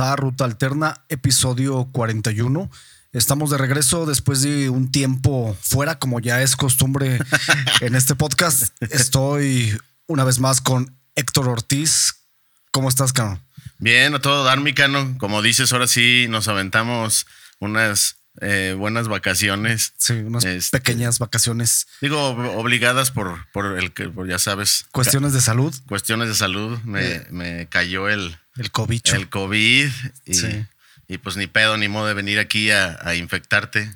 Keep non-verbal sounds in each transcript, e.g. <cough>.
A Ruta Alterna, episodio 41. Estamos de regreso después de un tiempo fuera, como ya es costumbre <laughs> en este podcast. Estoy una vez más con Héctor Ortiz. ¿Cómo estás, Cano? Bien, a todo dar, mi Cano. Como dices, ahora sí nos aventamos unas eh, buenas vacaciones. Sí, unas Este- pequeñas vacaciones. Digo, ob- obligadas por, por el que, por, ya sabes, Cuestiones de salud, cuestiones de salud. Me, Eh. me cayó el, el cobicho. el COVID y, Sí. y pues ni pedo ni modo de venir aquí a, a infectarte.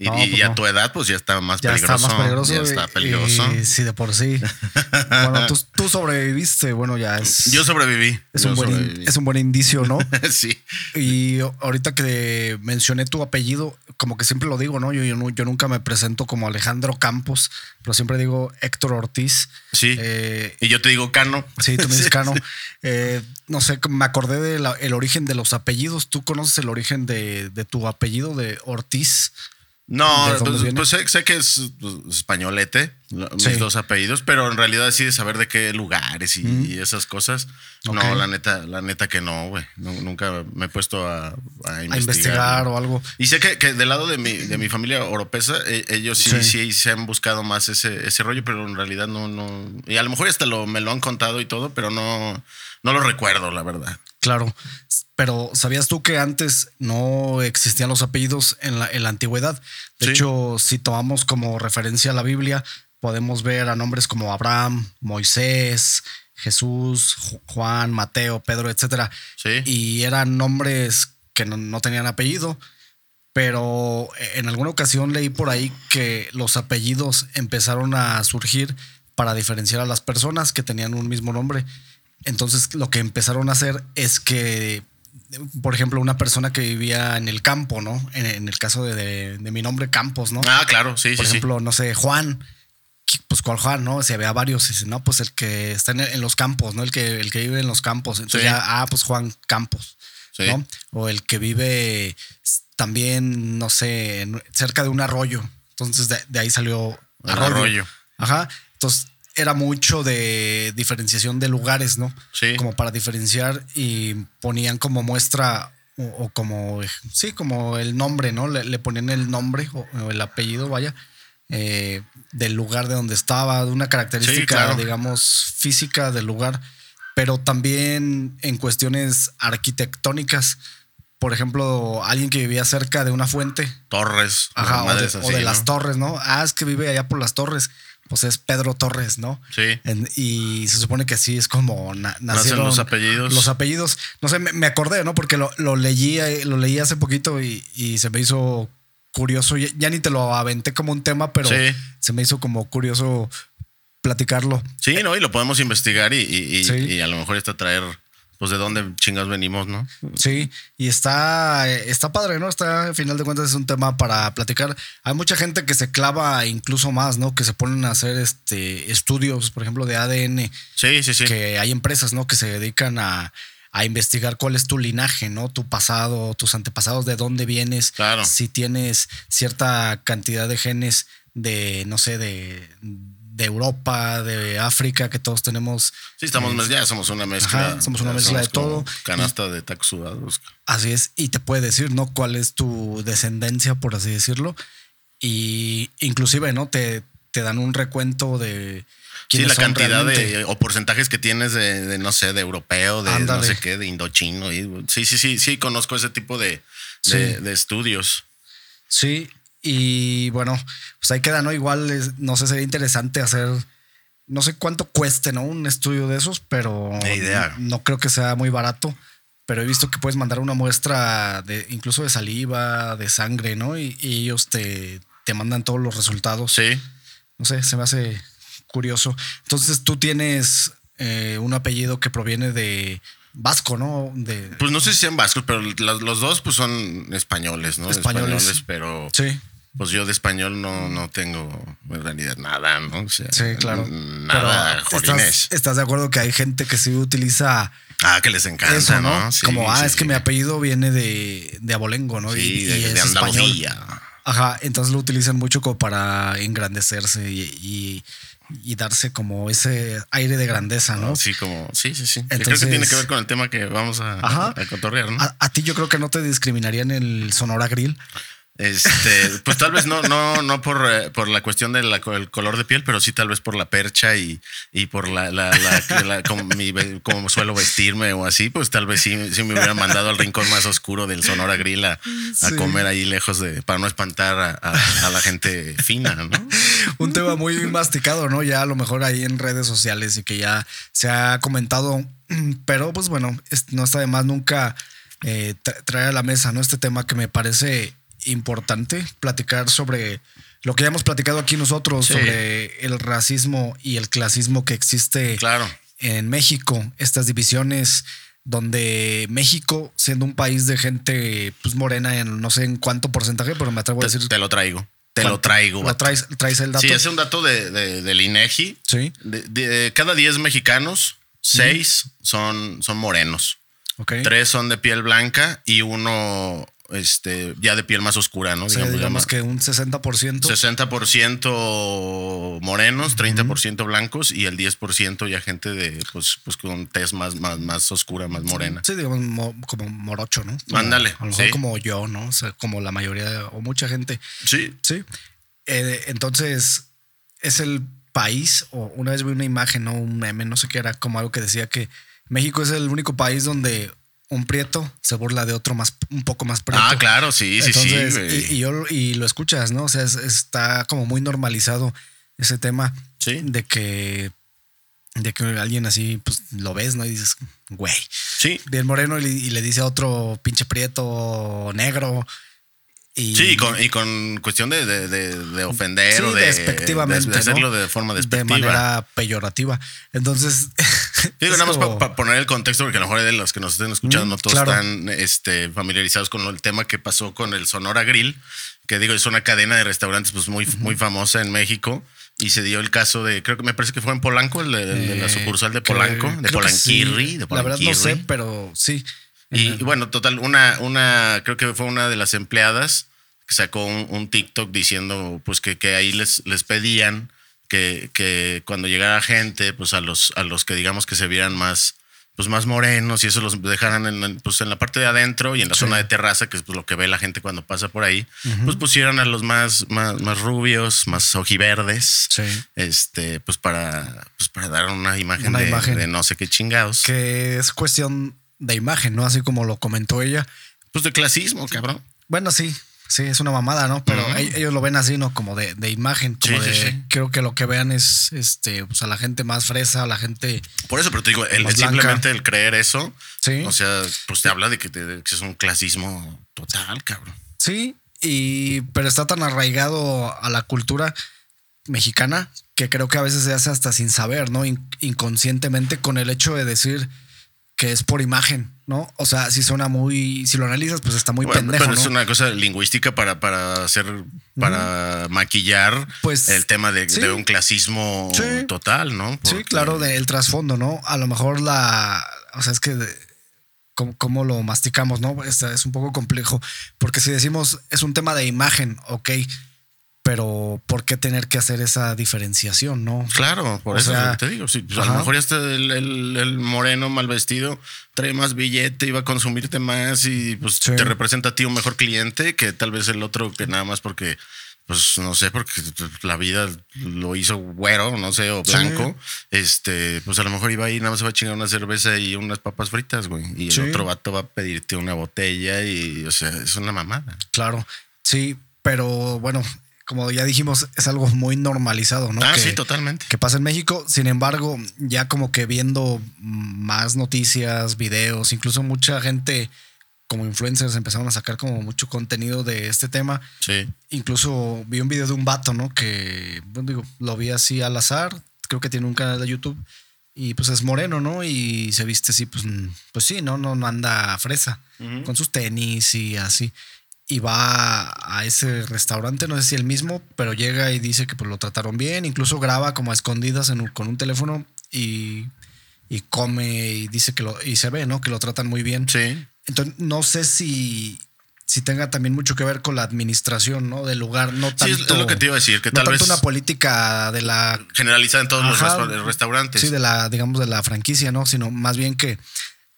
Y, No, y pues a no. tu edad, pues ya está más ya peligroso. está más peligroso. Ya está y- peligroso. y sí, de por sí. <laughs> bueno, tú, tú sobreviviste. Bueno, ya es. Yo sobreviví. es, yo un buen, in- es un buen indicio, ¿no? <laughs> sí. Y ahorita que mencioné tu apellido, como que siempre lo digo, ¿no? Yo, yo, yo nunca me presento como Alejandro Campos, pero siempre digo Héctor Ortiz. Sí. Eh, y yo te digo Cano. sí, tú me dices <laughs> Cano. Eh, no sé, me acordé del origen de los apellidos. ¿Tú conoces el origen de, de tu apellido de Ortiz? No, ¿De dónde pues, pues sé, sé que es pues, españolete, lo- Sí. mis dos apellidos, pero en realidad sí de saber de qué lugares y, Mm. y esas cosas. No, la neta, la neta que no, güey. Nu- nunca me he puesto a, a investigar. A investigar o algo. Y sé que, que del lado de mi, de mi familia oropesa, eh, ellos sí, Sí. sí. se han buscado más ese, ese rollo, pero en realidad no, no. Y a lo mejor hasta lo, me lo han contado y todo, pero no, no lo recuerdo, la verdad. Claro, pero ¿sabías tú que antes no existían los apellidos en la, en la antigüedad? De Sí. hecho, si tomamos como referencia la Biblia, podemos ver a nombres como Abraham, Moisés, Jesús, Ju- Juan, Mateo, Pedro, etcétera. Sí. Y eran nombres que no, no tenían apellido. Pero en alguna ocasión leí por ahí que los apellidos empezaron a surgir para diferenciar a las personas que tenían un mismo nombre. Entonces lo que empezaron a hacer es que, por ejemplo, una persona que vivía en el campo, ¿no? En, en el caso de, de- de mi nombre, Campos, ¿no? Ah, claro, sí, por sí, ejemplo, no sé, Juan. Pues cuál Juan, ¿no? Si había varios, dice, no, pues el que está en, en los campos, ¿no? El que, el que vive en los campos. Entonces Sí. ya, ah, pues Juan Campos. sí. ¿no? O el que vive también, no sé, cerca de un arroyo. Entonces de, de ahí salió arroyo. Ajá. Entonces era mucho de diferenciación de lugares, ¿no? Sí. Como para diferenciar y ponían como muestra o, o como, sí, como el nombre, ¿no? Le, le ponían el nombre o, o el apellido, vaya, eh, del lugar de donde estaba, de una característica, Sí, claro. digamos, física del lugar, pero también en cuestiones arquitectónicas. Por ejemplo, alguien que vivía cerca de una fuente, Torres. Ajá, o de, madres o así, de ¿no? las torres, ¿no? Ah, es que vive allá por las torres. Pues es Pedro Torres, ¿no? Sí. En- y se supone que así es como na- nacieron los apellidos. Los apellidos. No sé, me, me acordé, ¿no? Porque lo, lo leí, eh, lo leí hace poquito y, y se me hizo curioso. Ya, ya ni te lo aventé como un tema, pero Sí. se me hizo como curioso platicarlo. Sí, ¿no? Y lo podemos investigar y, y- y- Sí. y a lo mejor está traer, pues, de dónde chingados venimos, ¿no? Sí, y está, está padre, ¿no? Está, al final de cuentas, es un tema para platicar. Hay mucha gente que se clava incluso más, ¿no? Que se ponen a hacer este estudios, por ejemplo, de ADN, Sí, sí, sí. que hay empresas, ¿no? Que se dedican a, a investigar cuál es tu linaje, ¿no? Tu pasado, tus antepasados, de dónde vienes. Claro. Si tienes cierta cantidad de genes de, no sé, de, de Europa, de África, que todos tenemos. Sí, estamos, eh, ya somos una mezcla. Ajá, somos una mezcla de todo. Canasta de tacos sudados. Así es, y te puede decir, ¿no? Cuál es tu descendencia, por así decirlo. Y inclusive, ¿no? Te, te dan un recuento de Sí, la cantidad realmente. de, o porcentajes que tienes de, de, no sé, de europeo, de Ándale. no sé qué, de indochino. y- sí, sí, sí, sí, conozco ese tipo de, Sí. de, de estudios. Sí, y bueno, pues ahí queda, ¿no? Igual, es- no sé, sería interesante hacer, no sé cuánto cueste, ¿no? Un estudio de esos, pero idea. no creo que sea muy barato. Pero he visto que puedes mandar una muestra de incluso de saliva, de sangre, ¿no? Y, y ellos te, te mandan todos los resultados. Sí. No sé, se me hace curioso. Entonces tú tienes eh, un apellido que proviene de vasco, ¿no? De, Pues no sé si sean vascos, pero los, los dos pues son españoles, ¿no? Españoles. pero sí. Pues yo de español no, no tengo en realidad nada, ¿no? O sea, Sí, claro. Nada, jolines. ¿estás, estás de acuerdo que hay gente que sí utiliza Ah, que les encanta, eso, ¿no? ¿no? Sí, Como, ah, sí, es que mi apellido viene de, de abolengo, ¿no? Sí, y, de, y de es español. Andalucía. Ajá, entonces lo utilizan mucho como para engrandecerse y, y, darse como ese aire de grandeza, ¿no? Sí, como, sí, sí, sí. Entonces, creo que tiene que ver con el tema que vamos a, a, cotorrear, ¿no? A, a, ti yo creo que no te discriminarían el Sonora Grill. Este, pues tal vez no, no, no por, eh, por la cuestión del color de piel, pero sí tal vez por la percha y, y por la, la, la, como, suelo vestirme o así, pues tal vez sí, sí, me hubieran mandado al rincón más oscuro del Sonora Grill a, comer ahí lejos de, para no espantar a, la gente fina, ¿no? Un tema muy masticado, ¿no? Ya a lo mejor ahí en redes sociales y que ya se ha comentado, pero pues bueno, no está de más nunca eh, traer a la mesa, ¿no? Este tema que me parece importante platicar sobre lo que ya hemos platicado aquí nosotros, sobre el racismo y el clasismo que existe claro. en México, estas divisiones donde México, siendo un país de gente pues, morena en no sé en cuánto porcentaje, pero me atrevo a decir. Te lo traigo. Te lo traigo. ¿Lo traes, traes, el dato? Sí, es un dato de, del INEGI. Sí. De, cada 10 mexicanos, 6 son, son morenos. Okay. 3 son de piel blanca y uno este, ya de piel más oscura, ¿no? digamos, que un 60%. 60% morenos, 30% blancos y el 10% ya gente de, pues, pues con tez más, más, más oscura, más morena. Sí, digamos como morocho, ¿no? Mándale. A lo mejor como yo, ¿no? O sea, como la mayoría o mucha gente. Sí. Sí. Eh, entonces, es el país, o una vez vi una imagen, ¿no? Un meme, no sé qué era, como algo que decía que México es el único país donde un prieto se burla de otro más un poco más prieto. Ah, claro, sí, sí, sí. Y, y, yo, y lo escuchas, ¿no? O sea, está como muy normalizado ese tema ¿Sí? de que de que alguien así, pues lo ves, ¿no? Y dices, güey. Sí. Bien moreno y, y le dice a otro pinche prieto negro sí, y con, cuestión de, de, ofender o de, despectivamente, de, hacerlo de forma despectiva. De manera peyorativa. Entonces. <laughs> <laughs> Digo, nada más para poner el contexto, porque a lo mejor de los que nos estén escuchando no todos están este, familiarizados con el tema que pasó con el Sonora Grill, que digo, es una cadena de restaurantes pues, muy, muy famosa en México. Y se dio el caso de, creo que me parece que fue en Polanco, el de, la eh, sucursal de Polanco, de Polanquirri, de La verdad no sé, pero sí. Y, bueno, total, una, una, creo que fue una de las empleadas que sacó un, TikTok diciendo pues que, que ahí les, les pedían que, que, cuando llegara gente, pues a los, a los que digamos que se vieran más, pues más morenos y eso los dejaran en, pues en la parte de adentro y en la zona de terraza, que es pues lo que ve la gente cuando pasa por ahí, pues pusieran a los más, más, más rubios, más ojiverdes, este, pues para, pues para dar una imagen, de, imagen de no sé qué chingados. Que es cuestión de imagen, ¿no? Así como lo comentó ella. Pues de clasismo, cabrón. Bueno, sí, Sí, es una mamada, ¿no? Pero ellos lo ven así, ¿no? Como de, de imagen, como de. Creo que lo que vean es este, pues a la gente más fresa, a la gente. Por eso, pero te digo, el, simplemente el creer eso. Sí. O sea, pues te habla de que, te, que es un clasismo total, cabrón. Sí, y pero está tan arraigado a la cultura mexicana que creo que a veces se hace hasta sin saber, ¿no? inconscientemente con el hecho de decir que es por imagen, ¿no? O sea, si suena muy, si lo analizas, pues está muy pendejo. Pero es una cosa lingüística para, para hacer, para maquillar pues, el tema de, un clasismo total, ¿no? sí, claro, del trasfondo, ¿no? A lo mejor la, o sea, es que cómo, lo masticamos, ¿no? Es, es un poco complejo, porque si decimos es un tema de imagen, ok, pero ¿por qué tener que hacer esa diferenciación, no? Claro, por eso es lo que te digo. Pues, a lo mejor este el, moreno mal vestido trae más billete y va a consumirte más y pues te representa a ti un mejor cliente que tal vez el otro que nada más porque pues no sé, porque la vida lo hizo güero, no sé, o blanco, este, pues a lo mejor iba ahí, nada más se va a chingar una cerveza y unas papas fritas, güey. Y el otro vato va a pedirte una botella y, o sea, es una mamada. Claro, sí, pero bueno, como ya dijimos, es algo muy normalizado, ¿no? Ah, sí, totalmente. Que pasa en México. Sin embargo, ya como que viendo más noticias, videos, incluso mucha gente como influencers empezaron a sacar como mucho contenido de este tema. Sí. Incluso vi un video de un vato, ¿no? Que, bueno, digo, lo vi así al azar. Creo que tiene un canal de YouTube. Y pues es moreno, ¿no? Y se viste así, pues, pues sí, ¿no? No, no anda fresa. Con sus tenis y así y va a ese restaurante, no sé si el mismo, pero llega y dice que pues, lo trataron bien, incluso graba como a escondidas con un teléfono y, y, come y dice que lo, y se ve, ¿no? Que lo tratan muy bien. Sí. Entonces, no sé si, si tenga también mucho que ver con la administración, ¿no? Del lugar, no tanto. Sí, es lo que te iba a decir, que no tal tanto vez una política de la generalizada en todos los Ajá. restaurantes. sí de la digamos de la franquicia, ¿no? Sino más bien que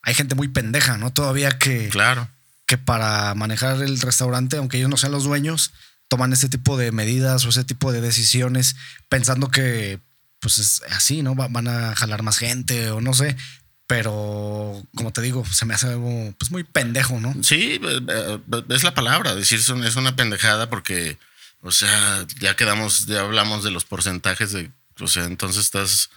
hay gente muy pendeja, ¿no? Todavía que Claro. Que para manejar el restaurante, aunque ellos no sean los dueños, toman ese tipo de medidas o ese tipo de decisiones pensando que pues es así, ¿no? Va- Van a jalar más gente o no sé. Pero como te digo, se me hace algo pues muy pendejo, ¿no? Sí, eh, eh, es la palabra, decir es una pendejada porque, o sea, ya quedamos, ya hablamos de los porcentajes de, o sea, entonces estás,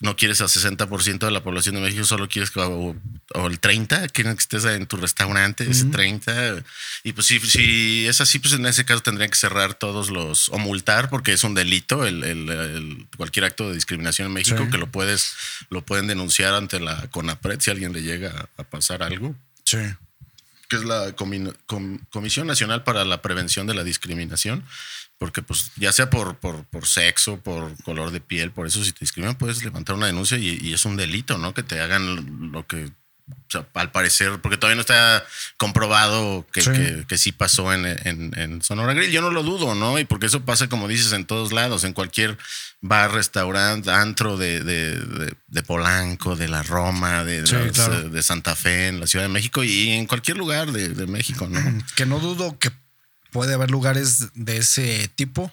no quieres a 60% de la población de México, solo quieres que, o, o el 30, quieren que estés en tu restaurante, ese 30. Y pues si, si es así, pues en ese caso tendrían que cerrar todos los, o multar, porque es un delito el, el- el- cualquier acto de discriminación en México, Sí. que lo puedes, lo pueden denunciar ante la CONAPRED si alguien le llega a pasar algo Sí. que es la Comi- Com- Comisión Nacional para la Prevención de la Discriminación, porque pues ya sea por, por, por sexo, por color de piel, por eso si te discriminan puedes levantar una denuncia y, y es un delito, ¿no? Que te hagan lo que, o sea, al parecer, porque todavía no está comprobado que Sí. que, que sí pasó en, en, en Sonora Grill. Yo no lo dudo, ¿no? Y porque eso pasa, como dices, en todos lados, en cualquier bar, restaurante, antro de, de, de- de Polanco, de la Roma, de, Sí, las, claro. de Santa Fe, en la Ciudad de México y en cualquier lugar de, de México, ¿no? <clears throat> Que no dudo que puede haber lugares de ese tipo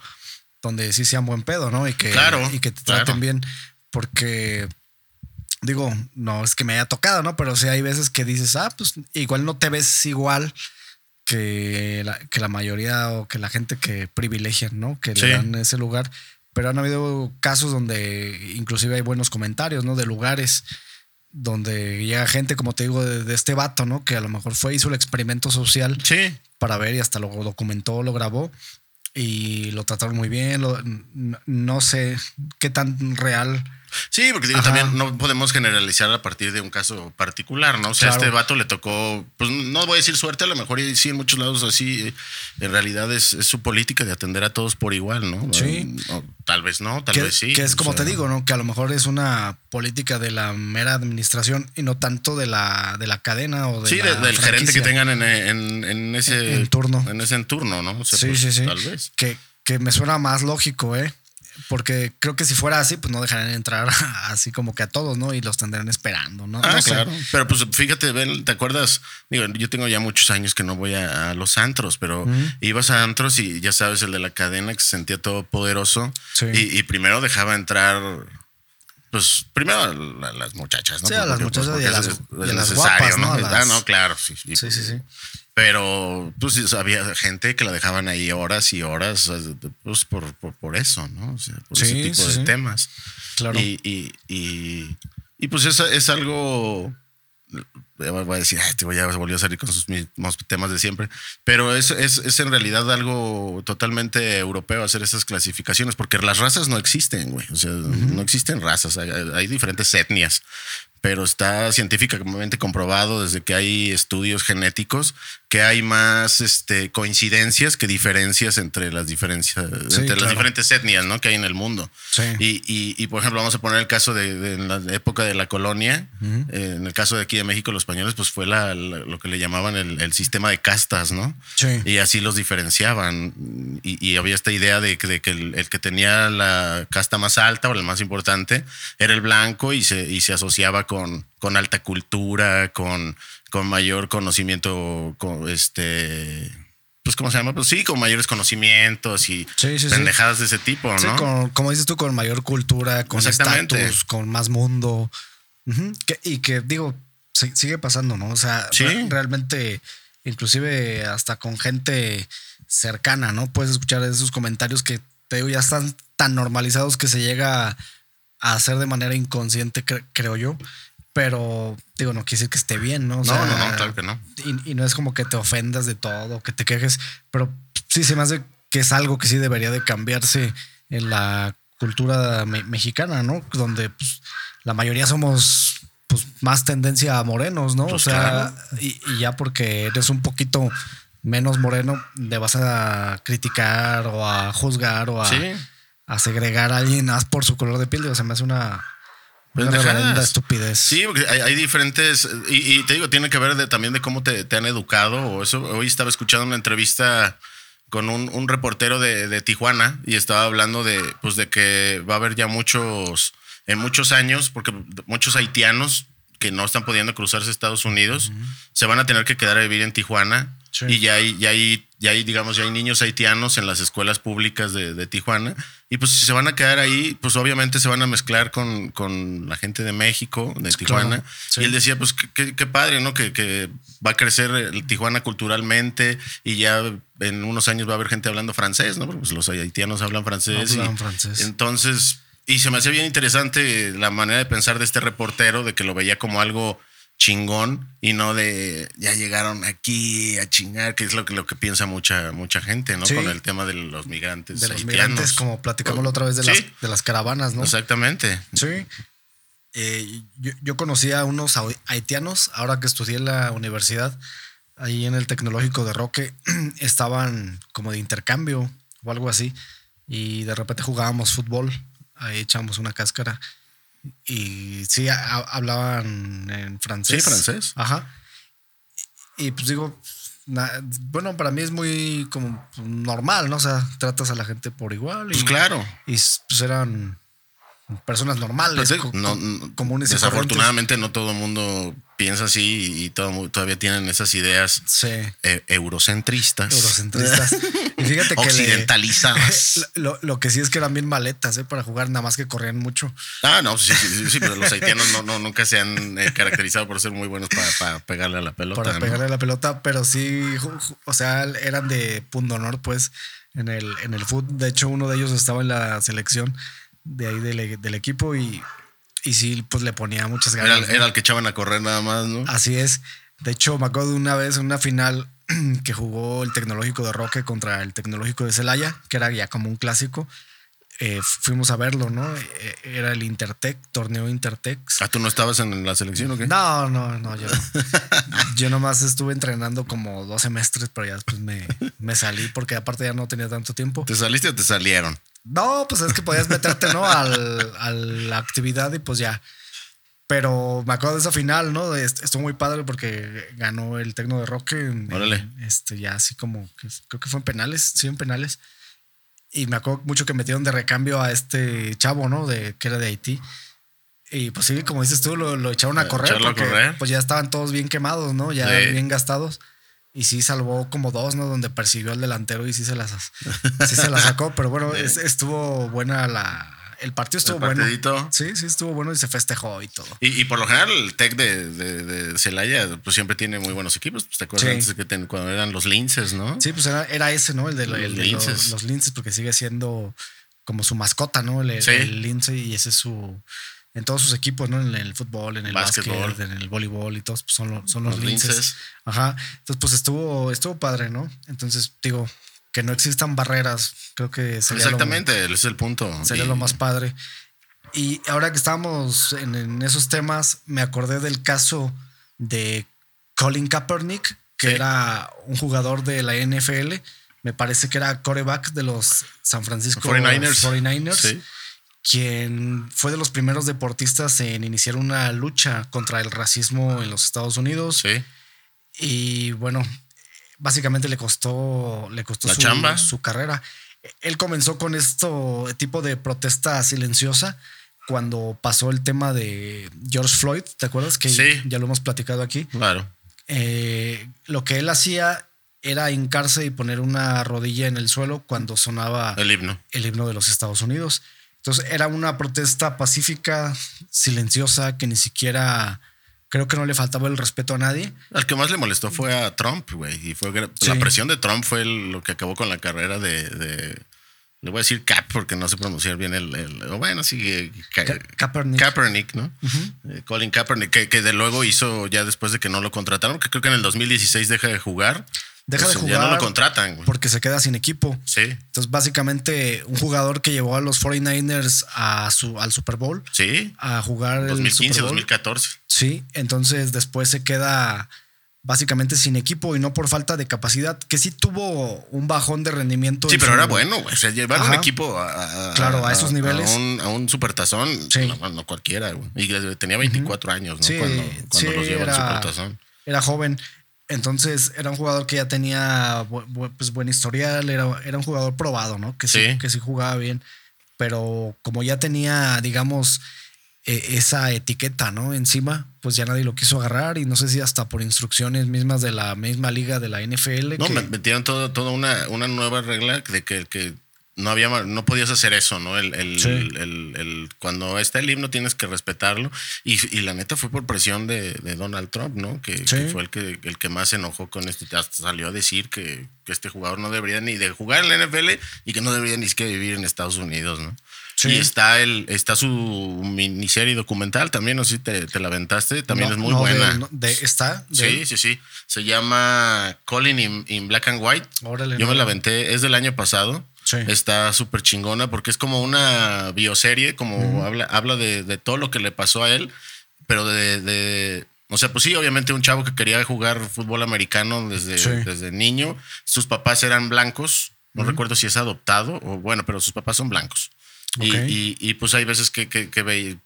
donde sí sean buen pedo, ¿no? Y que, Claro, y que te claro. traten bien. Porque, digo, no es que me haya tocado, ¿no? Pero sí hay veces que dices, ah, pues igual no te ves igual que la, que la mayoría o que la gente que privilegian, ¿no? Que Sí. le dan ese lugar. Pero han habido casos donde inclusive hay buenos comentarios, ¿no? De lugares donde llega gente, como te digo, de, de este vato, ¿no? Que a lo mejor fue, hizo el experimento social Sí, para ver y hasta lo documentó, lo grabó y lo trataron muy bien. lo- no sé qué tan real. Sí, porque digo, también no podemos generalizar a partir de un caso particular, ¿no? O sea, Claro. este vato le tocó, pues no voy a decir suerte, a lo mejor y sí en muchos lados así, eh, en realidad es, es su política de atender a todos por igual, ¿no? Sí. O tal vez no, tal Que, vez sí. que es o como sea, te digo, ¿no? Que a lo mejor es una política de la mera administración y no tanto de la, de la cadena o de Sí, la de- del gerente que tengan en, en- en ese En- turno. En ese en turno, ¿no? O sea, Sí, pues, sí, sí. Tal vez. Que, que me suena más lógico, ¿eh? Porque creo que si fuera así, pues no dejarían entrar <laughs> así como que a todos, ¿no? Y los tendrán esperando, ¿no? Ah, No sé. claro. Pero pues fíjate, ven, ¿te acuerdas? Digo, yo tengo ya muchos años que no voy a, a los antros, pero ibas a antros y ya sabes, el de la cadena que se sentía todo poderoso. Sí. Y, y primero dejaba entrar, pues, primero a la- las muchachas, ¿no? Sí, a las Porque, pues, muchachas y a las- es- y a las guapas, ¿no? Ah, no, claro. Sí, sí, sí. Pero pues había gente que la dejaban ahí horas y horas, pues por, por, por eso, ¿no? O sea, por Sí, ese tipo sí, de sí. temas. Claro. Y, y, y, y, pues es, es algo. ya Voy a decir, ay, te voy a volver a salir con sus mismos temas de siempre. Pero es, es, es en realidad algo totalmente europeo hacer esas clasificaciones, porque las razas no existen, güey. O sea, no existen razas, hay, hay diferentes etnias. Pero está científicamente comprobado desde que hay estudios genéticos que hay más este, coincidencias que diferencias entre las diferencias Sí, entre claro. las diferentes etnias ¿no? que hay en el mundo. Sí. Y, y, y, por ejemplo, vamos a poner el caso de, de en la época de la colonia. eh, en el caso de aquí de México, los españoles, pues fue la, la- lo que le llamaban el, el sistema de castas, ¿no? Sí. Y así los diferenciaban. Y, y había esta idea de que, de que el, el que tenía la casta más alta o el más importante era el blanco y se, y se asociaba con, con alta cultura, con, con mayor conocimiento, con este. Pues, ¿cómo se llama? Pues sí, con mayores conocimientos y Sí, sí, sí. pendejadas de ese tipo, ¿no? Sí, con- como dices tú, con mayor cultura, con estatus, con más mundo. Que- y que digo, si- sigue pasando, ¿no? O sea, realmente, inclusive hasta con gente cercana, ¿no? Puedes escuchar esos comentarios que te digo, ya están tan normalizados que se llega a hacer de manera inconsciente, cre- creo yo. Pero digo, no quiere decir que esté bien, ¿no? O No, sea, no, no, claro que no. y, y no es como que te ofendas de todo, que te quejes, pero sí se me hace que es algo que sí debería de cambiarse en la cultura me- mexicana, ¿no? Donde pues, la mayoría somos pues más tendencia a morenos, ¿no? Pues o sea, claro. y, y ya porque eres un poquito menos moreno, le vas a criticar o a juzgar o a, Sí. A segregar a alguien más por su color de piel. O sea, me hace una Una estupidez. Sí, porque hay, hay diferentes. Y, y te digo, tiene que ver de, también de cómo te, te han educado. O eso. Hoy estaba escuchando una entrevista con un, un reportero de, de Tijuana y estaba hablando de, pues, de que va a haber ya muchos, en muchos años, porque muchos haitianos que no están pudiendo cruzarse a Estados Unidos se van a tener que quedar a vivir en Tijuana. Sí. Y ya hay, ya hay, ya hay, digamos, ya hay niños haitianos en las escuelas públicas de, de Tijuana. Y pues si se van a quedar ahí, pues obviamente se van a mezclar con, con la gente de México, de Tijuana. sí. Y él decía, pues qué, padre, ¿no? Que, que va a crecer el Tijuana culturalmente y ya en unos años va a haber gente hablando francés, ¿no? Porque pues, los haitianos hablan francés. Hablan y- francés. Entonces, y se me hacía bien interesante la manera de pensar de este reportero, de que lo veía como algo chingón y no de ya llegaron aquí a chingar, que es lo que, lo que piensa mucha, mucha gente, ¿no? Sí. Con el tema de los migrantes. de los haitianos. migrantes, como platicamos la otra vez de, Sí. las, de las caravanas, ¿no? Exactamente. Sí. Eh, yo, yo conocí a unos haitianos, ahora que estudié en la universidad, ahí en el tecnológico de Roque, <clears throat> estaban como de intercambio o algo así, y de repente jugábamos fútbol, ahí echamos una cáscara, y sí, a- hablaban en francés. Sí, francés. Ajá. Y pues digo, na- bueno, para mí es muy como normal, ¿no? O sea, tratas a la gente por igual. Pues claro. y pues eran personas normales, Pues, co- no, no, comunes y desafortunadamente no todo el mundo piensa así y todo, todavía tienen esas ideas eh, eurocentristas. Eurocentristas. y fíjate que le- occidentalizadas. <laughs> lo, lo que sí es que eran bien maletas, ¿eh? Para jugar, nada más que corrían mucho. ah, no, sí, sí, sí, sí, pero los haitianos no, no, nunca se han eh, caracterizado por ser muy buenos para, para pegarle a la pelota. para pegarle la pelota, pero sí, o sea, eran de punto honor, pues, en el, en el fútbol. De hecho, uno de ellos estaba en la selección de ahí del, del equipo y, y sí, pues le ponía muchas ganas. era el que echaban a correr nada más, ¿no? Así es. De hecho, me acuerdo de una vez en una final <clears throat> que jugó el Tecnológico de Roque contra el Tecnológico de Celaya, que era ya como un clásico. Eh, fuimos a verlo, ¿no? Eh, Era el Intertec, torneo Intertex. Ah, ¿tú no estabas en la selección o qué? No, no, no, yo no. <laughs> Yo nomás estuve entrenando como dos semestres, pero ya después me, me salí porque aparte ya no tenía tanto tiempo. ¿Te saliste o te salieron? No, pues es que podías meterte, ¿no? Al, a la actividad y pues ya. Pero me acuerdo de esa final, ¿no? Est- Estuvo muy padre porque ganó el Tecno de Roque. Órale. este, ya así como, creo que fue en penales, sí, en penales. Y me acuerdo mucho que metieron de recambio a este chavo, ¿no? De, que era de Haití. Y pues sí, como dices tú, lo, lo echaron a correr echarlo a porque correr. pues ya estaban todos bien quemados, ¿no? Ya Sí. bien gastados. Y sí salvó como dos, ¿no? Donde persiguió al delantero y sí se las, <laughs> sí se la sacó. Pero bueno, es- estuvo buena la... El partido estuvo El bueno. Sí, sí, estuvo bueno y se festejó y todo. Y, y por lo general el Tec de, de, de Celaya pues siempre tiene muy buenos equipos. Pues, ¿Te acuerdas Sí. antes que ten- cuando eran los linces, no? Sí, pues era, era ese, ¿no? El de, Los el de linces. Los, los linces, porque sigue siendo como su mascota, ¿no? El, Sí. el lince y ese es su... En todos sus equipos, ¿no? En el fútbol, en el Básquetbol. básquet, en el voleibol y todos pues son, lo- son los, Los linces. linces. Ajá. Entonces, pues estuvo, estuvo padre, ¿no? Entonces, digo, que no existan barreras, creo que sería lo- Exactamente, ese es el punto. Sería Y- lo más padre. Y ahora que estábamos en, en esos temas, me acordé del caso de Colin Kaepernick, que Sí. era un jugador de la NFL. Me parece que era coreback de los San Francisco 49ers. 49ers, Sí. Quien fue de los primeros deportistas en iniciar una lucha contra el racismo en los Estados Unidos. Sí. Y bueno, básicamente le costó, le costó La su, chamba. su carrera. Él comenzó con esto tipo de protesta silenciosa cuando pasó el tema de George Floyd, ¿te acuerdas? Que Sí. ya lo hemos platicado aquí. Claro. Eh, lo que él hacía era hincarse y poner una rodilla en el suelo cuando sonaba El himno. el himno de los Estados Unidos. Entonces era una protesta pacífica, silenciosa, que ni siquiera creo que no le faltaba el respeto a nadie. Al que más le molestó fue a Trump, güey. Y fue Sí. la presión de Trump fue el- lo que acabó con la carrera de, de- le voy a decir Cap porque no sé pronunciar bien el, el- o bueno, sí, eh, Ka- Ka- Kaepernick. Kaepernick, ¿no? Eh, Colin Kaepernick, que, que de luego hizo ya después de que no lo contrataron, que creo que en el 2016 deja de jugar. Deja de jugar Ya no lo contratan, güey. porque se queda sin equipo. Sí, Entonces, básicamente, un jugador que llevó a los 49ers a su, al Super Bowl sí. a jugar el 2015, Super Bowl. 2014. Sí, entonces después se queda básicamente sin equipo y no por falta de capacidad, que sí tuvo un bajón de rendimiento. Sí, pero su- era bueno, güey. O sea, llevar un equipo a, Claro, a esos niveles. A un, a un supertazón, Sí. no, no cualquiera, güey. Y tenía 24 años, ¿no? Sí, cuando cuando sí, los lleva al era- supertazón. Era joven. Entonces era un jugador que ya tenía pues, buen historial, era, era un jugador probado, ¿no? Que sí, Sí. que sí jugaba bien. Pero como ya tenía, digamos, eh, esa etiqueta, ¿no? Encima, pues ya nadie lo quiso agarrar y no sé si hasta por instrucciones mismas de la misma liga de la NFL. No, que- me- metieron todo, toda una, una nueva regla de que, que no había no podías hacer eso, ¿no? El, el, Sí. el- cuando está el himno tienes que respetarlo. Y, y la neta fue por presión de, de Donald Trump, ¿no? Que, Sí. que fue el que, el que más se enojó con esto. Hasta salió a decir que, que este jugador no debería ni de jugar en la NFL y que no debería ni siquiera vivir en Estados Unidos, ¿no? Sí. Y está el, está su miniserie documental también, no sé si te, te la aventaste, también no- es muy no, de- buena. no, de- está. de- Sí, sí, sí. Se llama Calling in, in Black and White. Órale, Yo me la aventé, es del año pasado. Sí. Está súper chingona porque es como una bioserie, como habla, habla de, de todo lo que le pasó a él, pero de, de- O sea, pues sí, obviamente un chavo que quería jugar fútbol americano desde, Sí. desde niño. Sus papás eran blancos. No recuerdo si es adoptado o bueno, pero sus papás son blancos. Y-. Y, y, pues hay veces que, que, que ve-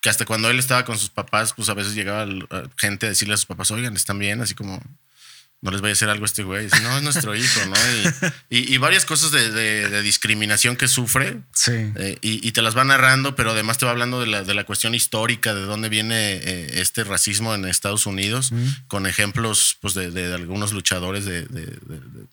que hasta cuando él estaba con sus papás, pues a veces llegaba a gente a decirle a sus papás, oigan, están bien, así como no les vaya a hacer algo a este güey. No, es nuestro <laughs> hijo, ¿no? Y, y- y varias cosas de, de- de discriminación que sufre. Sí. eh, y, y te las va narrando, pero además te va hablando de la, de la cuestión histórica, de dónde viene eh, este racismo en Estados Unidos, con ejemplos pues, de, algunos luchadores de,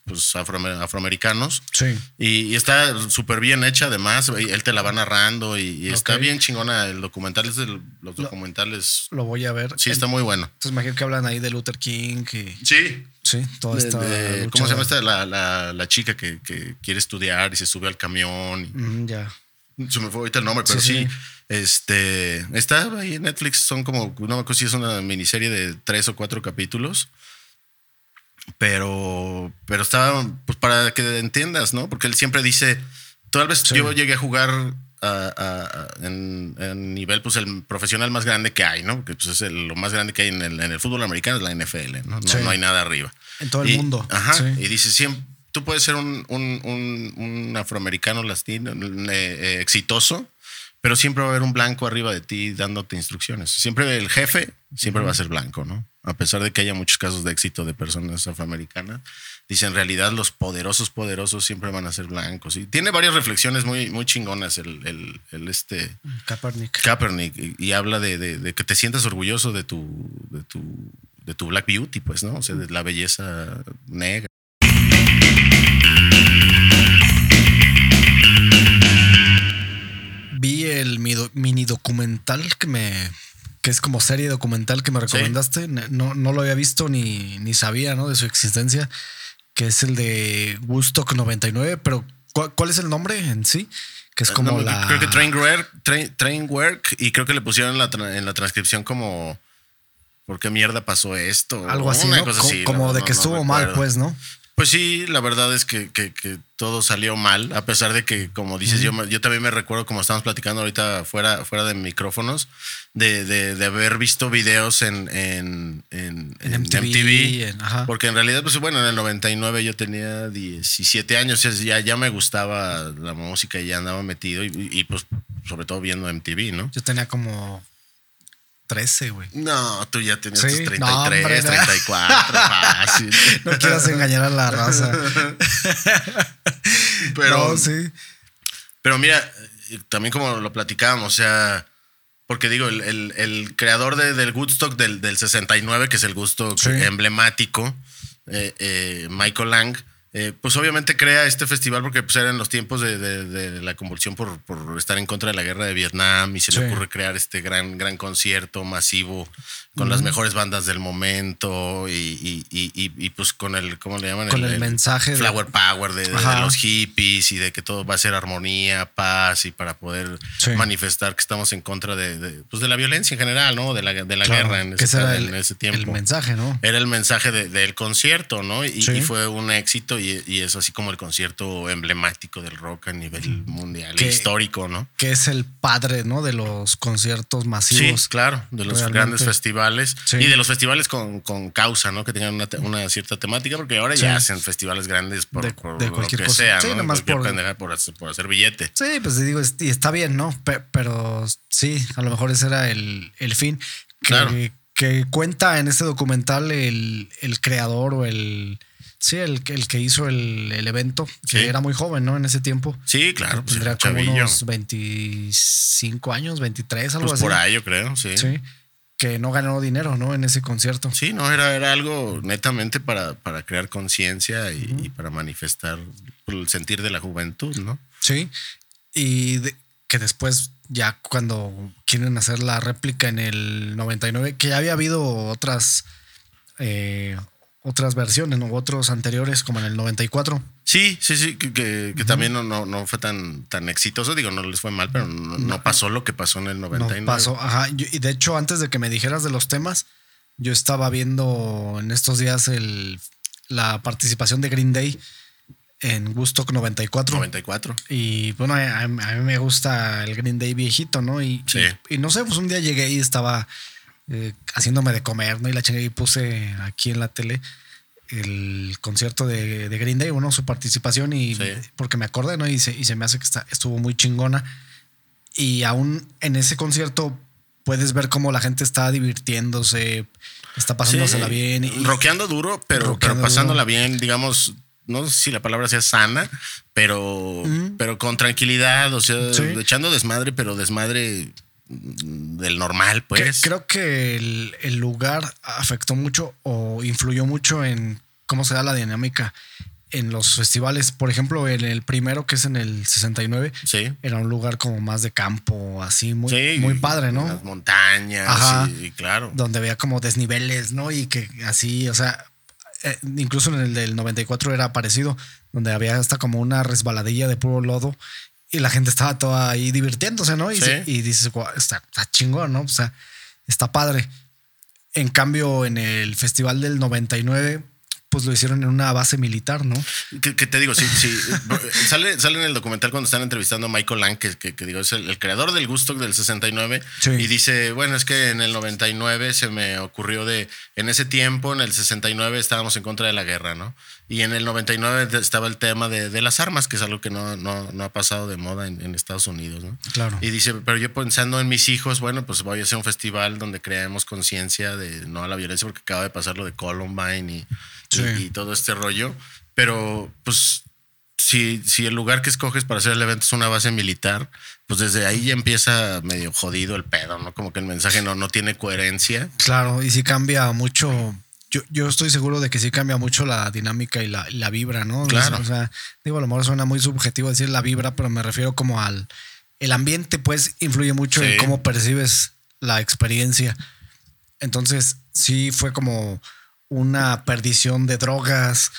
pues, afroamer- afroamericanos. Sí. Y, está súper bien hecha, además. Él te la va narrando y, está bien chingona. El documental es de los documentales. Lo voy a ver. Sí, está muy bueno. Entonces imagino que hablan ahí de Luther King y Sí. Sí, toda De- esta. de-. ¿Cómo se llama esta? La, la- la chica que, que quiere estudiar y se sube al camión. y- Mm, ya. se me fue ahorita el nombre, pero Sí, sí, sí. Este está ahí en Netflix. Son como, no me acuerdo si es una miniserie de tres o cuatro capítulos. Pero, pero está pues para que entiendas, ¿no? Porque él siempre dice, tal vez Sí. yo llegué a jugar a- a- a- en, en nivel, pues el profesional más grande que hay, ¿no? Que pues, es el- lo más grande que hay en el, en el fútbol americano es la NFL, ¿no? No, Sí. no hay nada arriba. En todo el Y- mundo. Ajá. Sí. Y dice, siempre, tú puedes ser un, un- un- un afroamericano latino eh, eh, exitoso, pero siempre va a haber un blanco arriba de ti dándote instrucciones. Siempre el jefe siempre va a ser blanco, ¿no? A pesar de que haya muchos casos de éxito de personas afroamericanas, dice en realidad los poderosos, poderosos siempre van a ser blancos. Y tiene varias reflexiones muy, muy chingonas el, el- el este Kaepernick. Kaepernick y, y habla de, de- de que te sientas orgulloso de tu, de tu, de tu Black Beauty, pues, ¿no? O sea, de la belleza negra. Vi el mini documental que me que es como serie documental que me recomendaste. No, no lo había visto ni, ni sabía ¿no? de su existencia, que es el de Woodstock 99, pero ¿cuál, cuál es el nombre en sí? Que es como No, la... Creo que Train Work, Train, Train Work, y creo que le pusieron en la, en la transcripción como. ¿Por qué mierda pasó esto? Algo así, Una ¿no? cosa Co- así, como no- de que no estuvo mal, pues, ¿no? Pues sí, la verdad es que, que- que todo salió mal, a pesar de que, como dices, yo, me- yo también me recuerdo, como estamos platicando ahorita fuera, fuera de micrófonos, de, de- de haber visto videos en, en, en- En MTV. Porque en realidad, pues bueno, en el 99 yo tenía 17 años, ya, ya me gustaba la música y ya andaba metido, y, y, pues sobre todo viendo MTV, ¿no? Yo tenía como 13, güey. No, tú ya tenías Sí, tus 33, no, hombre, no. 34, fácil. <laughs> No quieras engañar a la raza. <laughs> Pero, No, sí. Pero mira, también como lo platicábamos, o sea, porque digo, el, el- el creador de- del Woodstock del, del 69, que es el gusto Sí. emblemático, eh, eh, Michael Lang, eh, pues obviamente crea este festival porque pues eran los tiempos de, de- de la convulsión por, por estar en contra de la guerra de Vietnam y se Sí. le ocurre crear este gran, gran concierto masivo con las mejores bandas del momento y, y- y- y- y, pues con el, ¿cómo le llaman? Con el mensaje Flower Power de, de- de los hippies y de que todo va a ser armonía, paz y para poder Sí. manifestar que estamos en contra de, pues de la violencia en general, ¿no? De la, de la Claro, guerra en ese, era en el, ese tiempo. el mensaje, ¿no? Era el mensaje de- del concierto, ¿no? Y, Sí. y fue un éxito concierto y, y es así como el concierto emblemático del rock a nivel mundial, Que- histórico, ¿no? Que es el padre, ¿no? De los conciertos Sí, masivos. claro, de los realmente. grandes festivales Sí. y de los festivales con, con causa, ¿no? Que tengan una, una cierta temática, porque ahora ya Sí. hacen festivales grandes por, De- por de lo cualquier que cosa. sea, Sí, ¿no? nomás por- por hacer, por hacer billete. Sí, pues digo, y está bien, ¿no? Pe- pero sí, a lo mejor ese era el, el fin. Que, Claro. que cuenta en este documental el, el creador o el. Sí, el, el que hizo el, el evento, que Sí. era muy joven, ¿no? En ese tiempo. Sí, claro, pues Tendría como chavillo. unos 25 años, 23, algo Pues así. por ahí, yo creo, sí. Sí. Que no ganó dinero, ¿no? En ese concierto. Sí, no, era, era algo netamente para, para crear conciencia y, y para manifestar el sentir de la juventud, ¿no? Sí. Y de- que después, ya cuando quieren hacer la réplica en el 99, que ya había habido otras, eh, otras versiones, ¿no? Otros anteriores, como en el 94. Sí, sí, sí, que, que- que también no, no, no fue tan, tan exitoso. Digo, no les fue mal, pero no, no pasó lo que pasó en el 99. No pasó. Ajá. Yo- y de hecho, antes de que me dijeras de los temas, yo estaba viendo en estos días el, la participación de Green Day en Woodstock 94. 94. Y bueno, a, a mí me gusta el Green Day viejito, ¿no? Y, Sí. y, y no sé, pues un día llegué y estaba eh, haciéndome de comer, ¿no? Y la chingué y puse aquí en la tele el concierto de, de Green Day, bueno, su participación y Sí. porque me acordé, ¿no? Y se, y se me hace que está, estuvo muy chingona. Y aún en ese concierto puedes ver cómo la gente está divirtiéndose, está pasándosela Sí, bien. Y, Roqueando duro, pero, Rockeando pero pasándola duro. bien, digamos, no sé si la palabra sea sana, pero, pero con tranquilidad, o sea, Sí. echando desmadre, pero desmadre del normal, pues. creo que el, el lugar afectó mucho o influyó mucho en cómo se da la dinámica en los festivales. Por ejemplo, en el primero, que es en el 69, Sí. era un lugar como más de campo, así muy, Sí, muy padre, ¿no? Las montañas, Ajá. y, y claro. Donde había como desniveles, ¿no? Y que así, o sea, eh, incluso en el del 94 era parecido, donde había hasta como una resbaladilla de puro lodo y la gente estaba toda ahí divirtiéndose, ¿no? Y, Sí. se- y dices, "Guau, está, está chingón, ¿no? O sea, está padre. En cambio, en el festival del 99, pues lo hicieron en una base militar, ¿no? Que, que te digo, sí, sí. <laughs> sale, sale en el documental cuando están entrevistando a Michael Lang, que, que- que digo, es el, el creador del gusto del 69. Sí. Y dice, bueno, es que en el 99 se me ocurrió de, en ese tiempo, en el 69 estábamos en contra de la guerra, ¿no? Y en el 99 estaba el tema de, de las armas, que es algo que no, no, no ha pasado de moda en, en Estados Unidos, ¿no? Claro. Y dice, pero yo pensando en mis hijos, bueno, pues voy a hacer un festival donde creemos conciencia de no a la violencia, porque acaba de pasar lo de Columbine y, Sí. y, y todo este rollo. Pero, pues, si, si el lugar que escoges para hacer el evento es una base militar, pues desde ahí ya empieza medio jodido el pedo, ¿no? Como que el mensaje no, no tiene coherencia. Claro, y sí cambia mucho. Yo, yo estoy seguro de que sí cambia mucho la dinámica y la, la vibra, ¿no? Claro. O sea, digo, a lo mejor suena muy subjetivo decir la vibra, pero me refiero como al. El ambiente, pues, influye mucho en cómo percibes la experiencia. Entonces, sí fue como una perdición de drogas.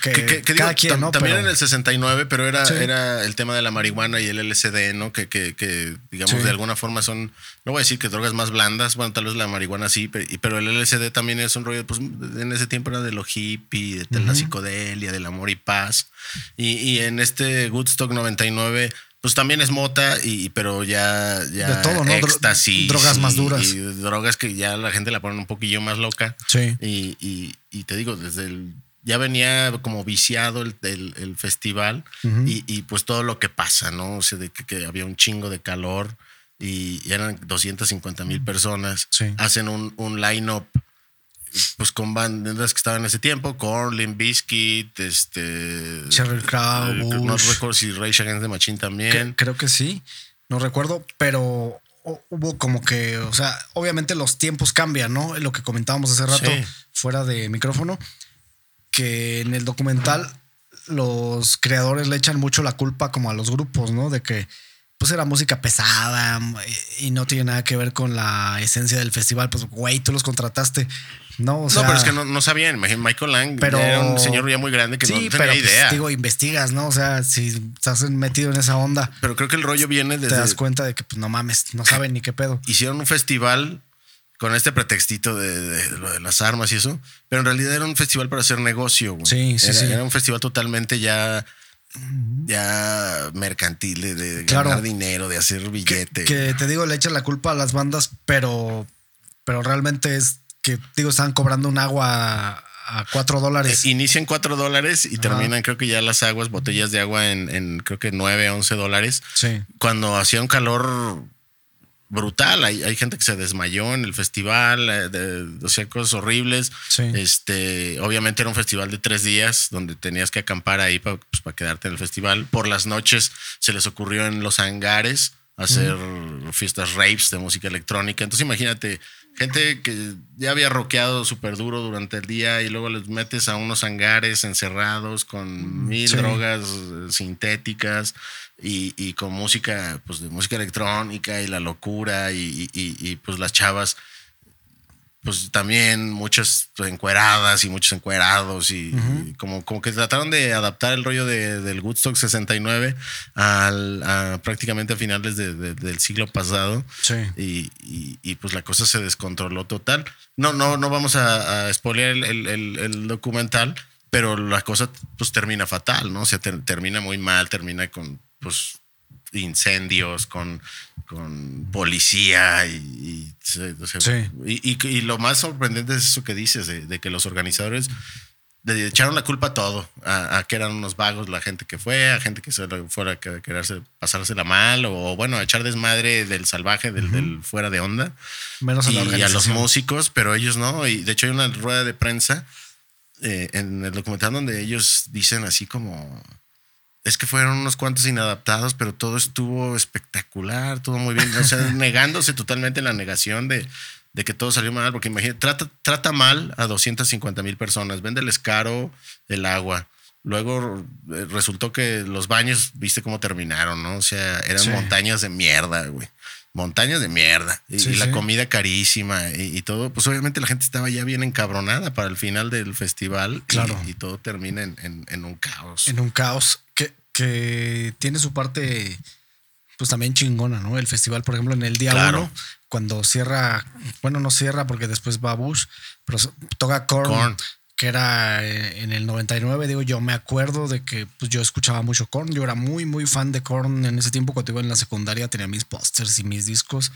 Que, Que, que- que digo, quien, ¿no? también Pero- en el 69, pero era, Sí. era el tema de la marihuana y el LSD, ¿no? Que, que, digamos, Sí. de alguna forma son, no voy a decir que drogas más blandas, bueno, tal vez la marihuana sí, pero, pero el LSD también es un rollo, pues en ese tiempo era de lo hippie, de, la Ujú. psicodelia, del amor y paz. Y, y en este Woodstock 99, pues también es mota, y, pero ya, ya De todo, ¿no? Éxtasis. drogas más duras. Y drogas que ya la gente la ponen un poquillo más loca. Sí. Y, y- y te digo, desde el. Ya venía como viciado el, el- el festival Ujú. y, y, pues todo lo que pasa, ¿no? O sea, de que, que había un chingo de calor y, y eran 250 mil personas. Sí. Hacen un, un line-up pues con bandas que estaban en ese tiempo, Korn, Limp Bizkit, este... Sheryl Crow, eh, No recuerdo si Rage Against the Machine Que- también. creo que sí, no recuerdo, pero hu- hubo como que, o sea, obviamente los tiempos cambian, ¿no? Lo que comentábamos hace rato Sí. fuera de micrófono, que en el documental los creadores le echan mucho la culpa como a los grupos, ¿no? De que pues era música pesada y no tiene nada que ver con la esencia del festival, pues güey, tú los contrataste, ¿no? O sea, no, pero es que no, no sabían. Imagínate, Michael Lang Pero- era un señor ya muy grande que sí, no tenía pero pues, idea. digo, investigas, ¿no? O sea, si estás metido en esa onda, pero creo que el rollo viene te desde... das cuenta de que pues no mames, no saben ni qué pedo. hicieron un festival con este pretextito de, de lo de las armas y eso, pero en realidad era un festival para hacer negocio. güey. Sí, sí, era, sí. era un festival totalmente ya, ya mercantil, de, de Claro. ganar dinero, de hacer Que, billete. que te digo, le echan la culpa a las bandas, pero, pero realmente es que, digo, están cobrando un agua a, cuatro dólares. Eh, Inician 4 dólares y terminan, creo que ya las aguas, botellas de agua en, en creo que 9, 11 dólares. sí. Cuando hacía un calor brutal, hay, hay gente que se desmayó en el festival, eh, de- o sea, cosas horribles. Sí. Este, obviamente era un festival de tres días donde tenías que acampar ahí para quedarte en el festival. Por las noches se les ocurrió en los hangares hacer fiestas raves de música electrónica. Entonces imagínate, gente que ya había rockeado súper duro durante el día y luego les metes a unos hangares encerrados con mil Sí. drogas eh, sintéticas y, y con música, pues de música electrónica y la locura y, y- y, pues las chavas pues también muchas encueradas y muchos encuerados y, y como, como que trataron de adaptar el rollo de, del Woodstock 69 al, a prácticamente a finales de- de- del siglo pasado Sí. y, pues la cosa se descontroló total. No, no, no vamos a, a spoilear el, el- el- el documental, pero la cosa pues termina fatal, ¿no? O sea, ter- termina muy mal, termina con pues incendios, con, con policía y, y, se- o sea, Sí. y- y- y lo más sorprendente es eso que dices, de, de que los organizadores le echaron la culpa a todo, a, a que eran unos vagos la gente que fue, a gente que se fuera a que- quererse pasársela mal, o bueno, a echar desmadre del salvaje, del, del fuera de onda, Menos a la y a los músicos, pero ellos no. Y de hecho hay una rueda de prensa eh, en el documental donde ellos dicen así como... Es que fueron unos cuantos inadaptados, pero todo estuvo espectacular, todo muy bien. O sea, <laughs> negándose totalmente en la negación de, de que todo salió mal, porque imagínate, trata, trata mal a 250 mil personas, véndeles caro el agua. Luego eh, resultó que los baños, viste cómo terminaron, ¿no? O sea, eran Sí. montañas de mierda, güey. Montañas de mierda. Y, Sí, y la sí. comida carísima y, y todo. Pues obviamente la gente estaba ya bien encabronada para el final del festival. y- Claro. Y, todo termina en, en- en un caos. En un caos que, tiene su parte, pues también chingona, ¿no? El festival, por ejemplo, en el día Claro. uno, cuando cierra, bueno, no cierra porque después va Bush, pero toca Korn, Korn. que era eh, en el 99, digo, yo me acuerdo de que pues, yo escuchaba mucho Korn, yo era muy, muy fan de Korn en ese tiempo cuando iba en la secundaria, tenía mis pósters y mis discos.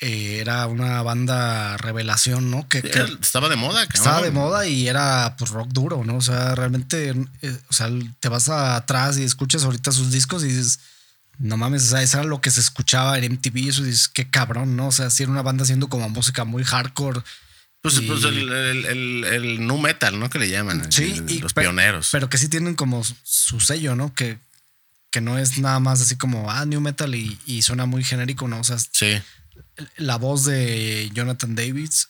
Eh, era una banda revelación, ¿no? Que, estaba de moda, cabrón. estaba de moda y era pues rock duro, ¿no? O sea, realmente, eh, o sea, te vas atrás y escuchas ahorita sus discos y dices, no mames, o sea, eso era lo que se escuchaba en MTV y eso dices, qué cabrón, ¿no? O sea, sí era una banda haciendo como música muy hardcore. Pues, y- pues el, el, el, el nu metal, ¿no? Que le llaman. Sí, y los pioneros. Pero que sí tienen como su- su sello, ¿no? Que, que no es nada más así como, ah, new metal y, y suena muy genérico, ¿no? O sea, sí. La voz de Jonathan Davis,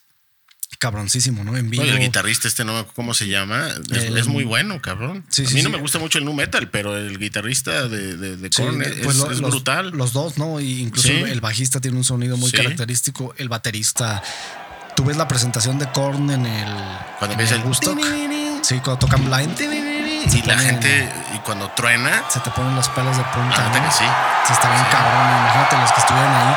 cabroncísimo, ¿no? En vivo. Oye, el guitarrista este, no me acuerdo cómo se llama. Es, El- es muy bueno, cabrón. Sí, a sí, mí no sí. me gusta mucho el nu metal, pero el guitarrista de, de, Korn es, pues lo- es los, brutal. Los dos, ¿no? Y incluso el bajista tiene un sonido muy característico. El baterista. Tú ves la presentación de Korn en el. Cuando empieza el Woodstock. Sí, cuando tocan Blind. y la gente, y cuando truena, Se te ponen los pelos de punta. neta ¿no? que sí. Sí, está bien cabrón. Imagínate los que estuvieron ahí.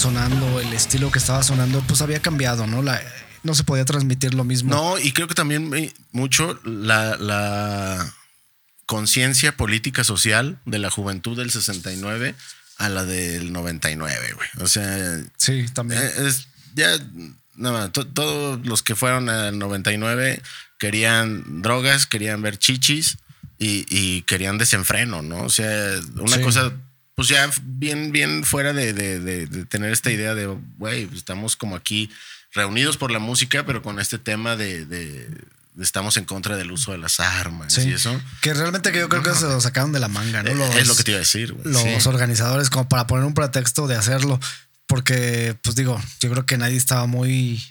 Sonando, el estilo que estaba sonando, pues había cambiado, ¿no? La, no se podía transmitir lo mismo. No, y creo que también eh, mucho la, la conciencia política social de la juventud del 69 a la del 99, güey. O sea, sí, también. Eh, es, ya, nada todos los que fueron al 99 querían drogas, querían ver chichis y, querían desenfreno, ¿no? O sea, una cosa, pues ya bien, bien fuera de, de tener esta idea de, güey, estamos como aquí reunidos por la música, pero con este tema de, estamos en contra del uso de las armas y eso. Que realmente que yo creo que se lo sacaron de la manga, ¿no? es lo que te iba a decir. Los organizadores como para poner un pretexto de hacerlo. Porque, pues digo, yo creo que nadie estaba muy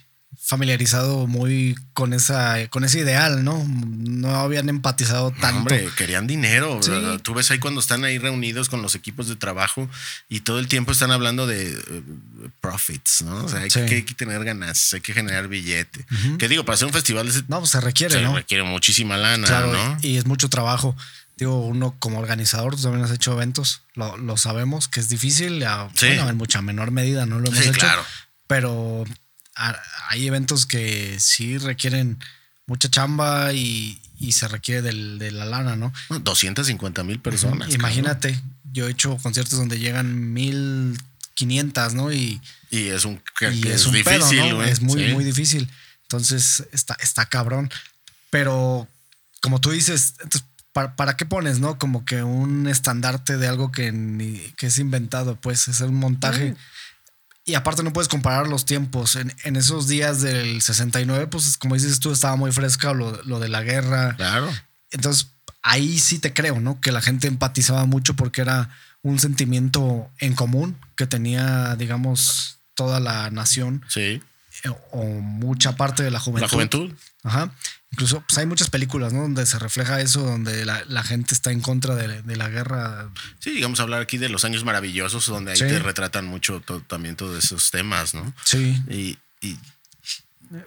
familiarizado muy con esa con ese ideal, ¿no? No habían empatizado tanto. hombre, querían dinero. Tú ves ahí cuando están ahí reunidos con los equipos de trabajo y todo el tiempo están hablando de eh, profits, ¿no? O sea, hay, que, tener ganas, hay que generar billete. Que digo, para hacer un festival no, pues se requiere, se requiere muchísima lana, ¿no? Y es mucho trabajo. Digo, uno como organizador, tú también has hecho eventos, lo, sabemos que es difícil, bueno, en mucha menor medida no lo hemos hecho. Claro. Pero hay eventos que sí requieren mucha chamba y, se requiere de la lana, ¿no? 250 mil personas. Imagínate, yo he hecho conciertos donde llegan 1500, ¿no? Y, y es un, es, difícil, Es muy, muy difícil. Entonces está, está cabrón. Pero como tú dices, entonces, ¿para, qué pones, no? Como que un estandarte de algo que, que es inventado, pues es un montaje. Y aparte no puedes comparar los tiempos. En, esos días del 69, pues como dices tú, estaba muy fresca lo, lo, de la guerra. Claro. Entonces ahí sí te creo, ¿no? Que la gente empatizaba mucho porque era un sentimiento en común que tenía, digamos, toda la nación. Sí. Eh, o mucha parte de la juventud. La juventud. Ajá. Incluso pues hay muchas películas, ¿no? Donde se refleja eso, donde la, gente está en contra de, la guerra. Sí, digamos hablar aquí de los años maravillosos, donde ahí te retratan mucho también todos esos temas, ¿no? Sí. Y,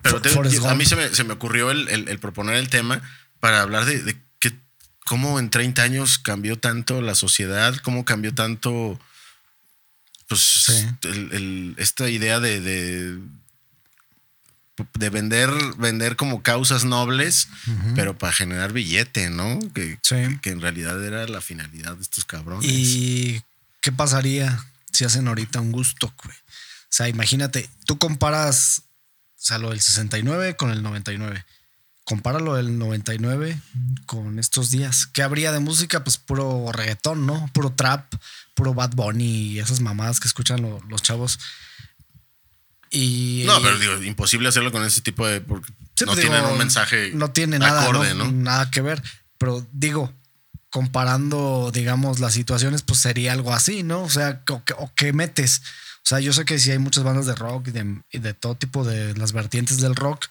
pero a mí se me, ocurrió el, proponer el tema para hablar de, que, cómo en 30 años cambió tanto la sociedad, cómo cambió tanto pues esta idea de de vender, vender como causas nobles, pero para generar billete, ¿no? Que, que, en realidad era la finalidad de estos cabrones. ¿Y qué pasaría si hacen ahorita un gusto, güey? O sea, imagínate, tú comparas, o sea, lo del 69 con el 99. Compara lo del 99 con estos días. ¿Qué habría de música? Pues puro reggaetón, ¿no? Puro trap, puro Bad Bunny y esas mamadas que escuchan los chavos no, pero digo, imposible hacerlo con ese tipo de. Porque no pues tienen un mensaje. No tiene nada, nada que ver. Pero digo, comparando, digamos, las situaciones, pues sería algo así, ¿no? O sea, o, qué metes. O sea, yo sé que sí hay muchas bandas de rock y de, todo tipo de las vertientes del rock.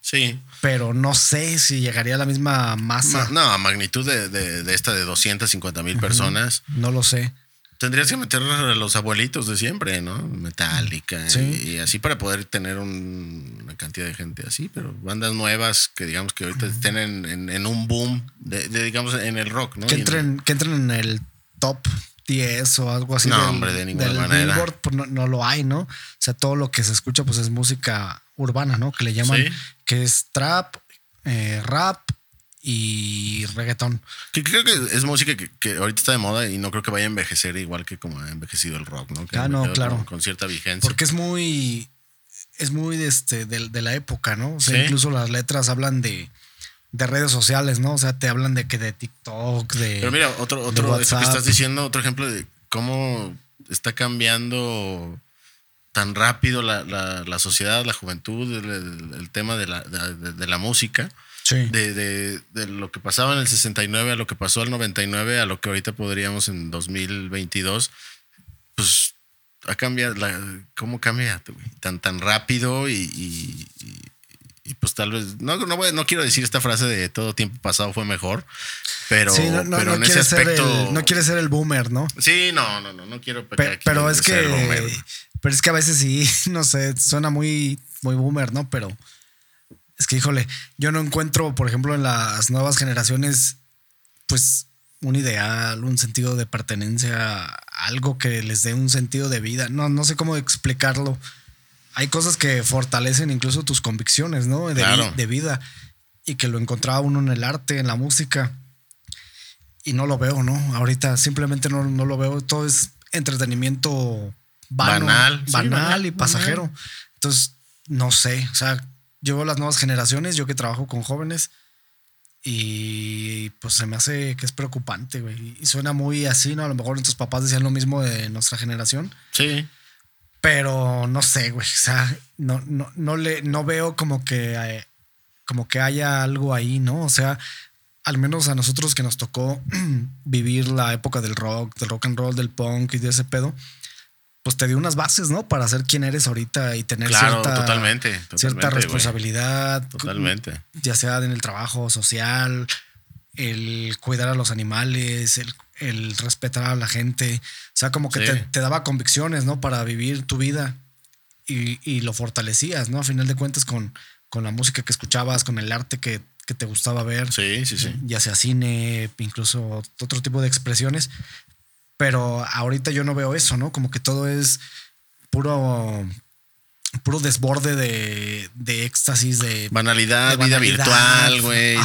Sí. Pero no sé si llegaría a la misma masa. no, a magnitud de, esta de 250 mil personas. No lo sé. Tendrías que meter a los abuelitos de siempre, ¿no? Metallica y, así para poder tener una cantidad de gente así, pero bandas nuevas que digamos que ahorita estén en, un boom, de, digamos en el rock, ¿no? Que entren, que entren en el top 10 o algo así. No, hombre, de ninguna manera. Pues no, lo hay, ¿no? O sea, todo lo que se escucha pues es música urbana, ¿no? Que le llaman, que es trap, eh, rap y reggaetón. Que creo que es música que, ahorita está de moda y no creo que vaya a envejecer igual que como ha envejecido el rock, ¿no? ah, no, claro. Con, cierta vigencia. Porque es muy. Es muy de, este, de, la época, ¿no? O sea, incluso las letras hablan de, redes sociales, ¿no? O sea, te hablan de que de TikTok, de. Pero mira, otro, otro, eso que estás diciendo, otro ejemplo de cómo está cambiando tan rápido la, sociedad, la juventud, el, tema de la, de la música de, de, lo que pasaba en el 69 a lo que pasó al 99 a lo que ahorita podríamos en 2022, pues ha cambiado, la, ¿cómo cambia tan, tan rápido y, y, pues tal vez, no, no, no, quiero decir esta frase de todo tiempo pasado fue mejor, pero, pero en ese aspecto... no quiere ser el boomer, ¿no? Sí, no, no, no, no quiero pero, pero es que... Pero es que a veces sí, <laughs> no sé, suena muy, muy boomer, ¿no? Pero Es que, híjole, yo no encuentro, por ejemplo, en las nuevas generaciones, pues un ideal, un sentido de pertenencia, algo que les dé un sentido de vida. No, no sé cómo explicarlo. Hay cosas que fortalecen incluso tus convicciones, ¿no? De, Claro. de vida. Y que lo encontraba uno en el arte, en la música. Y no lo veo, ¿no? Ahorita simplemente no, no lo veo. Todo es entretenimiento vano, Banal, sí, banal banal, y pasajero. Entonces, no sé. O sea, yo veo las nuevas generaciones, yo que trabajo con jóvenes, y pues se me hace que es preocupante, güey. Y suena muy así, ¿no? A lo mejor nuestros papás decían lo mismo de nuestra generación. Sí. Pero no sé, güey. O sea, no, no, no le, no veo como que, eh, como que haya algo ahí, ¿no? O sea, al menos a nosotros que nos tocó <clears throat> vivir la época del rock, del rock and roll, del punk y de ese pedo, pues te dio unas bases, ¿no? Para ser quien eres ahorita y tener Claro, cierta, totalmente, cierta totalmente, güey. responsabilidad. Totalmente. Ya sea en el trabajo social, el cuidar a los animales, el, el respetar a la gente. O sea, como que Sí. te, te daba convicciones, ¿no? Para vivir tu vida y, y lo fortalecías, ¿no? A final de cuentas con, con la música que escuchabas, con el arte que, que te gustaba ver, Sí, sí, sí. ya sea cine, incluso otro tipo de expresiones. Pero ahorita yo no veo eso, ¿no? Como que todo es puro, puro desborde de, de éxtasis, de, Banalidad, de vida banalidad. virtual, güey.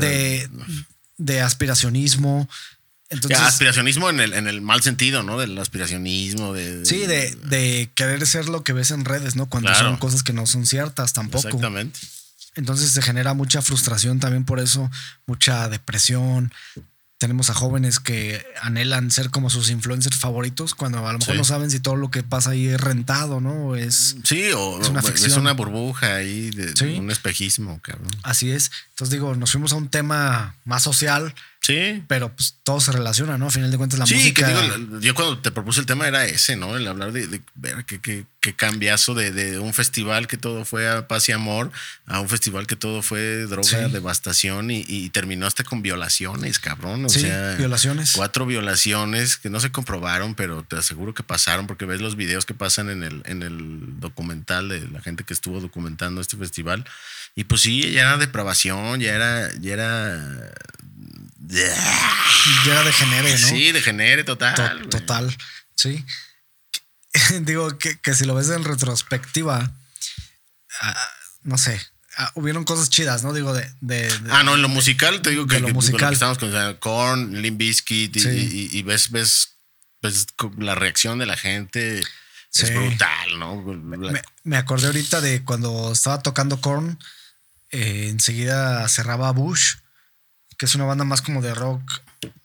De, de- aspiracionismo. Entonces, aspiracionismo en el, en el mal sentido, ¿no? Del aspiracionismo, de... sí, de, de querer ser lo que ves en redes, ¿no? Cuando Claro. son cosas que no son ciertas tampoco. Exactamente. Entonces se genera mucha frustración también por eso, mucha depresión. Tenemos a jóvenes que anhelan ser como sus influencers favoritos cuando a lo mejor Sí. no saben si todo lo que pasa ahí es rentado, ¿no? Es Sí, o Es una es, ficción. una burbuja ahí, de, Sí. un espejismo, cabrón. así es. Entonces digo, nos fuimos a un tema más social, Sí. pero pues todo se relaciona, ¿no? A final de cuentas la sí, música. que digo, yo cuando te propuse el tema era ese, ¿no? El hablar de, de ver qué, qué, qué cambiazo de, de un festival que todo fue a paz y amor a un festival que todo fue droga, Sí. devastación y, y terminó hasta con violaciones, cabrón. O sí, sea, violaciones. cuatro violaciones que no se comprobaron, pero te aseguro que pasaron porque ves los videos que pasan en el, en el documental de la gente que estuvo documentando este festival. Y pues sí, ya era depravación, ya era, ya era. Ya era de género, ¿no? Sí, degenere total. To- total, sí. <laughs> Digo que, que si lo ves en retrospectiva, ah, no sé, ah, hubieron cosas chidas, ¿no? Digo, de... de- de- Ah, no, en lo musical te digo que, De lo que- musical. que estamos con Korn, Limp Bizkit y, Sí. y- y ves, ves, ves la reacción de la gente Sí. es brutal, ¿no? Me, me acordé ahorita de cuando estaba tocando Korn, eh, enseguida cerraba Bush, que es una banda más como de rock.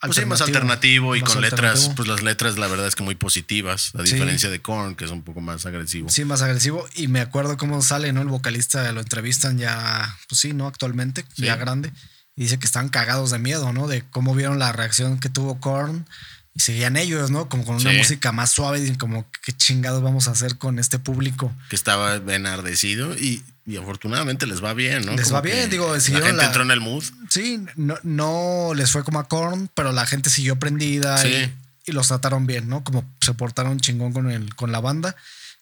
Pues sí, más alternativo y Más con letras, pues las letras la verdad es que muy positivas, a Sí. diferencia de Korn, que es un poco más agresivo. Sí, más agresivo. Y me acuerdo cómo sale, ¿no? El vocalista lo entrevistan ya, pues sí, ¿no? Actualmente, Sí. ya grande. Y dice que están cagados de miedo, ¿no? De cómo vieron la reacción que tuvo Korn. Y seguían ellos, ¿no? Como con una Sí. música más suave. Y como, ¿qué chingados vamos a hacer con este público? Que estaba enardecido y, y afortunadamente les va bien, ¿no? Les Como va bien, digo, La gente la- entró en el mood. Sí, no, no les fue como a Korn, pero la gente siguió prendida Sí. y, y los trataron bien, ¿no? Como se portaron chingón con, el, con la banda,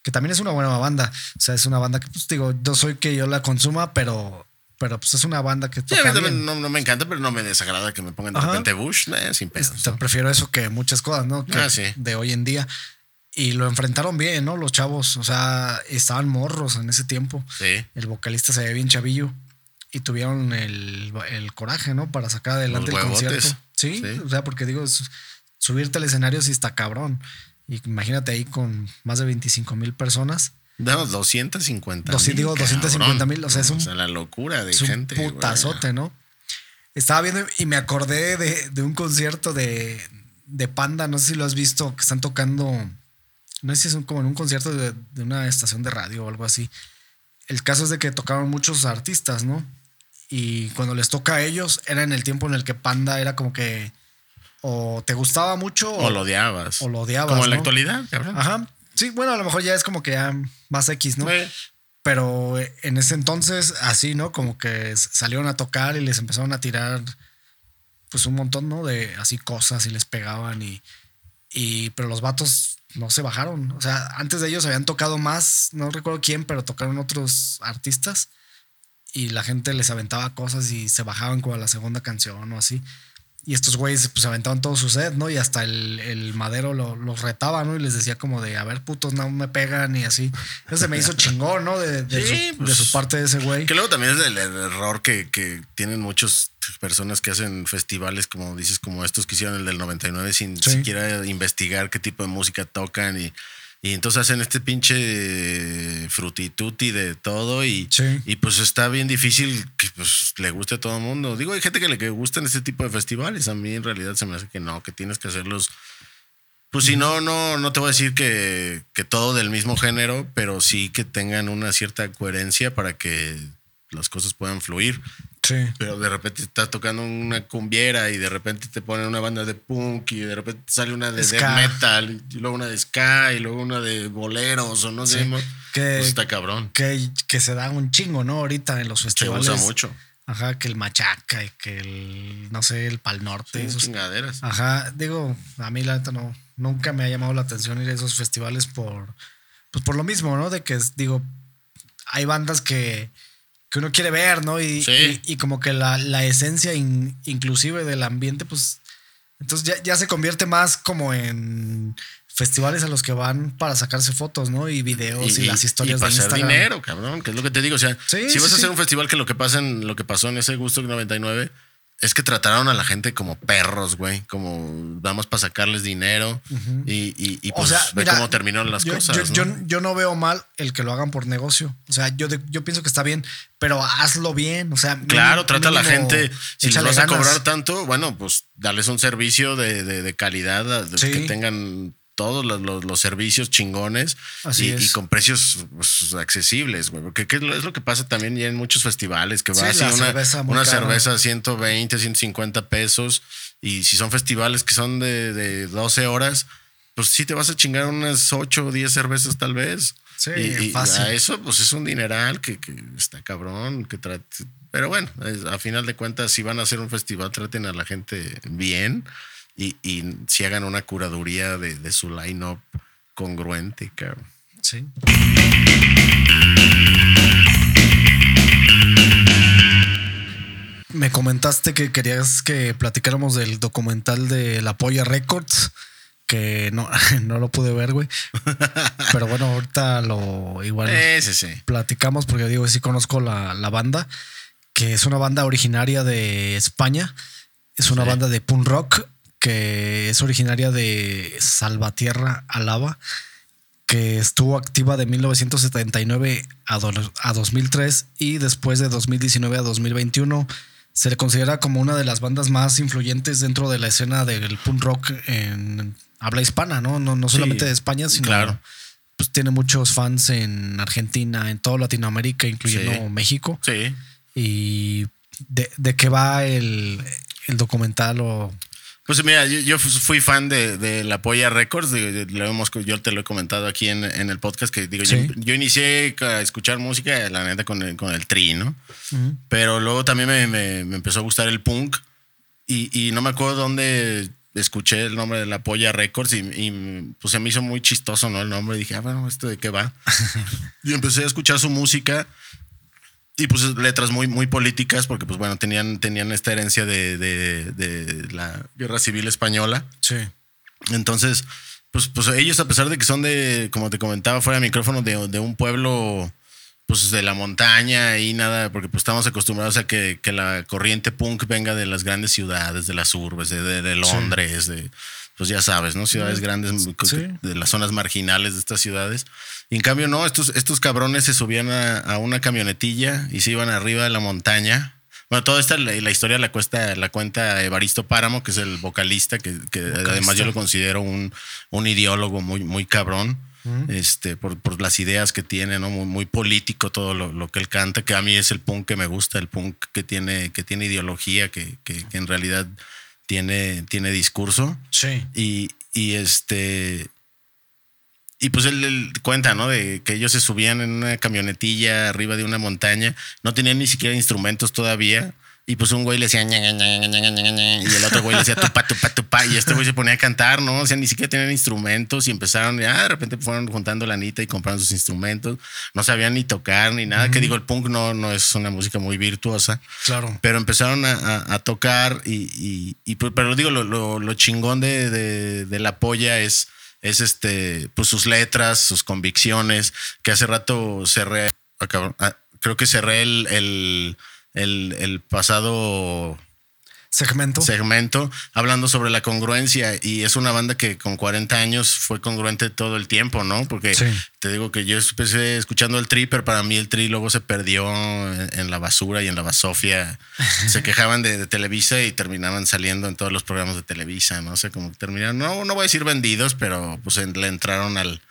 que también es una buena banda. O sea, es una banda que, pues digo, yo soy que yo la consuma, pero, pero pues es una banda que Sí, a toca mí también bien. no, no me encanta, pero no me desagrada que me pongan de Ajá. repente Bush, eh, sin pedos. Este, ¿no? prefiero eso que muchas cosas, ¿no? Que Ah, sí. De hoy en día. Y lo enfrentaron bien, ¿no? Los chavos, o sea, estaban morros en ese tiempo. Sí. El vocalista se ve bien chavillo y tuvieron el, el coraje, ¿no? Para sacar adelante Los el huevotes. concierto. ¿Sí? Sí. o sea, porque digo, su- subirte al escenario sí está cabrón. Y imagínate ahí con más de 25 mil personas. No, 250 Doci- digo, 250 mil, o sea, es un- la locura de Es un gente. güey. putazote, ¿no? Estaba viendo y me acordé de, de un concierto de, de Panda, no sé si lo has visto, que están tocando, no sé si es como en un concierto de, de una estación de radio o algo así. El caso es de que tocaron muchos artistas, ¿no? Y cuando les toca a ellos, era en el tiempo en el que Panda era como que o te gustaba mucho O lo odiabas. o lo odiabas, Como en la actualidad, cabrón. Ajá. Sí, bueno, a lo mejor ya es como que ya más X, ¿no? Pero en ese entonces, así, ¿no? Como que salieron a tocar y les empezaron a tirar, pues un montón, ¿no? De así cosas y les pegaban y, y, pero los vatos no se bajaron. O sea, antes de ellos habían tocado más, no recuerdo quién, pero tocaron otros artistas y la gente les aventaba cosas y se bajaban como a la segunda canción o así. Y estos güeyes pues aventaban todo su set, ¿no? Y hasta el, el madero lo- los retaba, ¿no? Y les decía como de, a ver, putos, no me pegan y así. Eso se me hizo <laughs> chingón, ¿no? De, de Sí, su, pues, de su parte de ese güey. Que luego también es el, el error que, que tienen muchas personas que hacen festivales, como dices, como estos que hicieron el del 99 sin Sí. siquiera investigar qué tipo de música tocan y, y entonces hacen este pinche frutituti de todo y, Sí. y pues está bien difícil que pues le guste a todo el mundo. Digo, hay gente que le que gustan este tipo de festivales. A mí en realidad se me hace que no, que tienes que hacerlos pues si no, no, no te voy a decir que, que todo del mismo género, pero sí que tengan una cierta coherencia para que las cosas puedan fluir. Sí. Pero de repente estás tocando una cumbiera y de repente te ponen una banda de punk y de repente sale una de Ska. death metal y luego una de ska y luego una de boleros o no sé. Sí. Que- pues está cabrón. Que, que se da un chingo, ¿no? Ahorita en los Se festivales. usa mucho. Ajá, que el machaca y que el, no sé, el pal norte. Sí, esos- chingaderas. Ajá, digo, a mí la neta no, nunca me ha llamado la atención ir a esos festivales por, pues por lo mismo, ¿no? De que digo, hay bandas que, que uno quiere ver, ¿no? Y, Sí. y, y como que la, la esencia in- inclusive del ambiente, pues, entonces ya, ya se convierte más como en festivales a los que van para sacarse fotos, ¿no? Y videos y, las historias de Instagram. dinero, cabrón, que es lo que te digo. O sea, Sí, si vas a hacer un festival que lo que pasa en, lo que pasó en ese Gusto 99 es que trataron a la gente como perros, güey, como vamos para sacarles dinero y, y, y, O pues sea, ve mira, cómo terminaron las yo, cosas. yo- ¿no? yo- yo no veo mal el que lo hagan por negocio. O sea, yo, de- yo pienso que está bien, pero hazlo bien. O sea, Claro, mínimo- trata a la gente. Si les vas a cobrar tanto, bueno, pues darles un servicio de, de- de calidad, de- Sí. que tengan todos los, los- los servicios chingones Así y, es. y con precios pues, accesibles, güey. Porque ¿qué es lo, que pasa también ya en muchos festivales, que Sí, va así la una, cerveza una cerveza 120, 150 pesos. Y si son festivales que son de, de 12 horas, pues sí te vas a chingar unas 8 o 10 cervezas tal vez. Sí, y, y fácil. a eso pues es un dineral que, que está cabrón, que trate. Pero bueno, a final de cuentas, si van a hacer un festival, traten a la gente bien y, y si hagan una curaduría de, de su line-up congruente, cabrón. Sí. Me comentaste que querías que platicáramos del documental de La Polla Records, que no, <laughs> no lo pude ver, güey. <laughs> Pero bueno, ahorita lo igual Ese sí. platicamos porque digo, sí conozco la, la banda, que es una banda originaria de España. Es una Sí. banda de punk rock que es originaria de Salvatierra, Alaba, que estuvo activa de 1979 a, do- a 2003 y después de 2019 a 2021 se le considera como una de las bandas más influyentes dentro de la escena del punk rock en habla hispana, ¿no? No, no solamente Sí, de España, sino claro. pues tiene muchos fans en Argentina, en toda Latinoamérica, incluyendo Sí. México. Sí. Y de, de qué va el, el documental o Pues mira, yo, yo fui fan de, de La Polla Records, de- de- lo hemos- yo te lo he comentado aquí en, en el podcast, que digo, Sí. yo, yo inicié a escuchar música, la neta, con el, con el tri, ¿no? Pero luego también me, me- me empezó a gustar el punk y, y no me acuerdo dónde escuché el nombre de La Polla Records y, y, pues se me hizo muy chistoso, ¿no? El nombre, dije, ah, bueno, ¿esto de qué va? <laughs> y empecé a escuchar su música y pues letras muy, muy políticas porque pues bueno, tenían, tenían esta herencia de, de- de la guerra civil española. sí. Entonces, pues, pues ellos, a pesar de que son de, como te comentaba fuera de micrófono, de, de un pueblo, pues de la montaña y nada, porque pues estamos acostumbrados a que, que la corriente punk venga de las grandes ciudades, de las urbes, de, de- de Londres, de, pues ya sabes, ¿no? Ciudades grandes, Sí. de las zonas marginales de estas ciudades. Y en cambio, no, estos, estos cabrones se subían a, a una camionetilla y se iban arriba de la montaña. Bueno, toda esta la, la historia la, cuesta, la cuenta Evaristo Páramo, que es el vocalista, que, que además yo lo considero un, un ideólogo muy, muy cabrón. Este, por, por las ideas que tiene, ¿no? Muy, muy político todo lo, lo que él canta, que a mí es el punk que me gusta, el punk que tiene, que tiene ideología, que, que- que en realidad tiene, tiene discurso. Sí. Y, y este. Y pues él, él cuenta, ¿no? De que ellos se subían en una camionetilla arriba de una montaña, no tenían ni siquiera instrumentos todavía. y pues un güey le decía ña, y el otro güey le decía tupa, tupa, tupa, y este güey se ponía a cantar, ¿no? O sea, ni siquiera tenían instrumentos y empezaron, ya de repente fueron juntando la anita y comprando sus instrumentos, no sabían ni tocar ni nada, que digo, el punk no, no es una música muy virtuosa, Claro. pero empezaron a, a- a tocar y, y- y, pues, pero digo, lo, lo- lo chingón de, de- de la polla es, es este, pues sus letras, sus convicciones, que hace rato cerré, ah, creo que cerré el, el, el pasado Segmento. segmento hablando sobre la congruencia y es una banda que con 40 años fue congruente todo el tiempo, ¿no? Porque Sí. te digo que yo empecé escuchando el tri, pero para mí el tri luego se perdió en, en la basura y en la basofia. <laughs> se quejaban de, de Televisa y terminaban saliendo en todos los programas de Televisa, ¿no? O sea, como que terminaron, no, no voy a decir vendidos, pero pues le entraron al,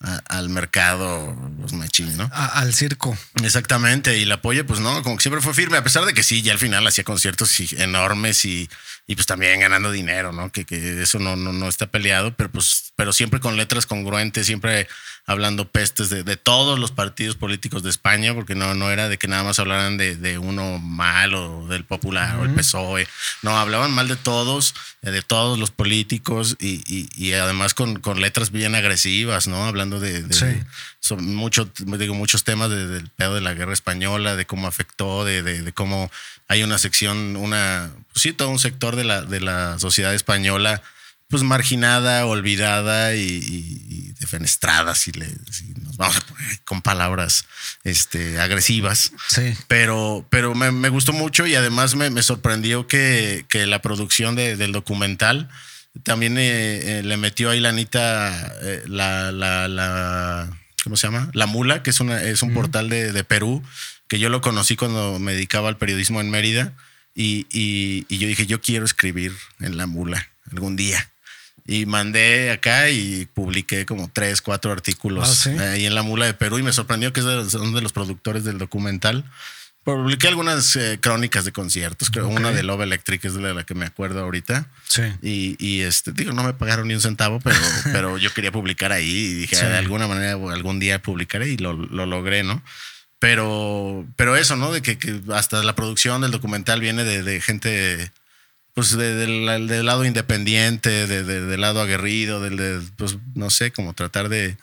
a- al mercado los machín, ¿no? A- al circo. Exactamente, y el apoyo, pues no, como que siempre fue firme, a pesar de que sí, ya al final hacía conciertos enormes y, y pues también ganando dinero, ¿no? Que, que eso no, no, no está peleado, pero pues, pero siempre con letras congruentes, siempre hablando pestes de, de todos los partidos políticos de España, porque no, no era de que nada más hablaran de, de uno mal o del popular o el PSOE, no, hablaban mal de todos, eh, de todos los políticos y, y- y además con, con letras bien agresivas, ¿no? Hablando de, de- Sí. son mucho, digo, muchos temas de- del pedo de la guerra española, de cómo afectó, de, de- de cómo hay una sección, una, pues sí, todo un sector de la, de la sociedad española, pues marginada, olvidada y, y- y defenestrada, si, le, si nos vamos a poner con palabras este, agresivas. Sí. Pero, pero me, me gustó mucho y además me, me sorprendió que, que la producción de- del documental también eh, eh, le metió ahí la Anita, eh, la, la, la, ¿cómo se llama? La Mula, que es, una, es un portal de, de Perú, que yo lo conocí cuando me dedicaba al periodismo en Mérida. Y, y- y yo dije, yo quiero escribir en La Mula algún día. Y mandé acá y publiqué como tres, cuatro artículos Ah, ¿sí? ahí en La Mula de Perú y me sorprendió que es son de los productores del documental. Publiqué algunas eh, crónicas de conciertos, creo Ok. una de Love Electric es de la que me acuerdo ahorita. Sí. Y, y, este, digo, no me pagaron ni un centavo, pero, <laughs> pero yo quería publicar ahí y dije, Sí. de alguna manera algún día publicaré y lo, lo logré, ¿no? Pero, pero eso, ¿no? De que, que hasta la producción del documental viene de, de gente, pues de- del, del lado independiente, de- de- del lado aguerrido, del, de, pues no sé, como tratar de,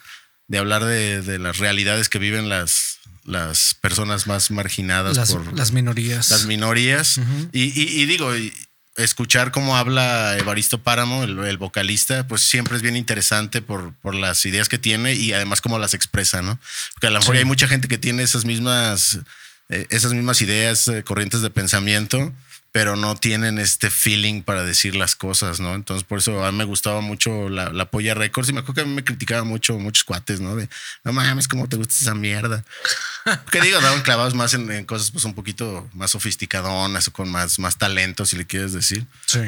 de hablar de, de las realidades que viven las, las personas más marginadas Las, por las minorías. las minorías. Y, y- y digo, y escuchar cómo habla Evaristo Páramo, el, el vocalista, pues siempre es bien interesante por, por las ideas que tiene y además cómo las expresa, ¿no? Porque a lo mejor Sí. hay mucha gente que tiene esas mismas, eh, esas mismas ideas, eh, corrientes de pensamiento, pero no tienen este feeling para decir las cosas, ¿no? Entonces, por eso a mí me gustaba mucho la, la Polla Records y me acuerdo que a mí me criticaban mucho muchos cuates, ¿no? De, no mames, ¿cómo te gusta esa mierda? <laughs> Que digo, daban clavados más en, en cosas pues un poquito más sofisticadonas o con más, más talento, si le quieres decir. Sí.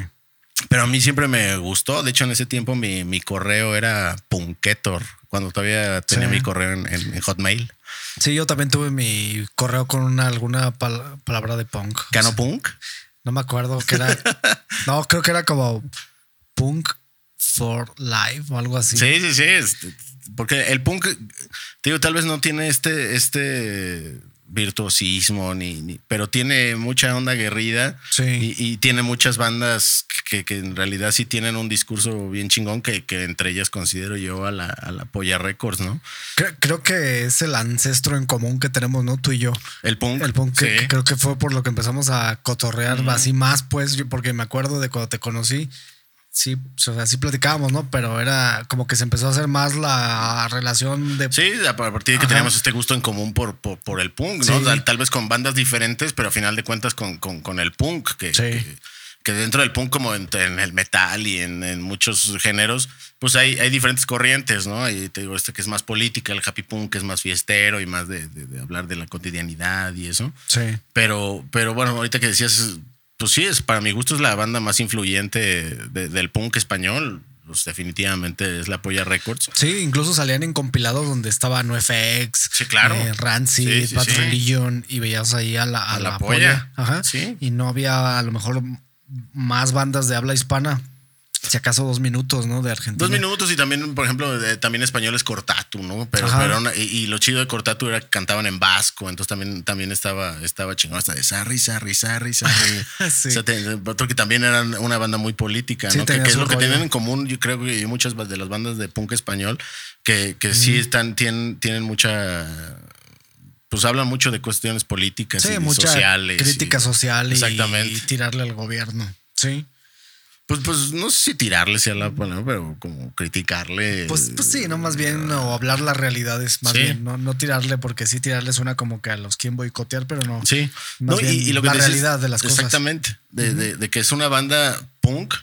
Pero a mí siempre me gustó. De hecho, en ese tiempo mi, mi correo era Punketor, cuando todavía tenía Sí. mi correo en, en- en Hotmail. Sí, yo también tuve mi correo con una, alguna pal- palabra de punk. ¿Cano Punk? No me acuerdo que era. <laughs> no, creo que era como punk for life o algo así. Sí, sí, sí. este, porque el punk, te digo, tal vez no tiene este, este virtuosismo, ni, ni- pero tiene mucha onda aguerrida Sí. y, y tiene muchas bandas que, que en realidad sí tienen un discurso bien chingón, que, que entre ellas considero yo a la, a la Polla Records, ¿no? Creo, creo que es el ancestro en común que tenemos, ¿no? Tú y yo. El punk. El punk, que- sí. que creo que fue por lo que empezamos a cotorrear así más, pues, porque me acuerdo de cuando te conocí. Sí, o sea, sí platicábamos, ¿no? Pero era como que se empezó a hacer más la relación de. Sí, a partir de que Ajá. teníamos este gusto en común por, por, por el punk, ¿no? Sí. Tal, tal vez con bandas diferentes, pero a final de cuentas con, con, con el punk, que, Sí. que, que dentro del punk, como en, en el metal y en, en muchos géneros, pues hay, hay diferentes corrientes, ¿no? Y te digo, este que es más política, el happy punk que es más fiestero y más de, de- de hablar de la cotidianidad y eso. Sí. Pero, pero bueno, ahorita que decías, pues sí, es para mi gusto es la banda más influyente de- del punk español. Pues definitivamente es la Polla Records. Sí, incluso salían en compilados donde estaba NoFX, Sí, claro. eh, Rancid, Sí, sí, Bad. Religion y veías ahí a la, a A la, la polla. polla. Ajá. Sí. Y no había a lo mejor más bandas de habla hispana. Si acaso dos minutos, ¿no? De Argentina. Dos minutos y también, por ejemplo, eh, también español es Cortatu, ¿no? Pero, pero una- y, y lo chido de Cortatu era que cantaban en vasco, entonces también, también estaba, estaba chingón hasta de Sarri, Sarri, Sarri, Sarri. <laughs> Sí. O sea, te- otro que también eran una banda muy política, Sí, ¿no? Que, es lo que tienen en común, yo creo que muchas de las bandas de punk español, que, que sí están, tienen, tienen mucha pues hablan mucho de cuestiones políticas Sí, y mucha sociales. crítica y- social y, Exactamente. y tirarle al gobierno. Sí. Pues, pues no sé si tirarle sea la palabra, pero como criticarle. Pues, pues sí, no más bien o hablar las realidades, más Sí. bien, no, no tirarle, porque sí tirarle suena como que a los quieren boicotear, pero no. Sí. Más No, y, bien y lo que la realidad de las cosas. Exactamente. De, de- de que es una banda punk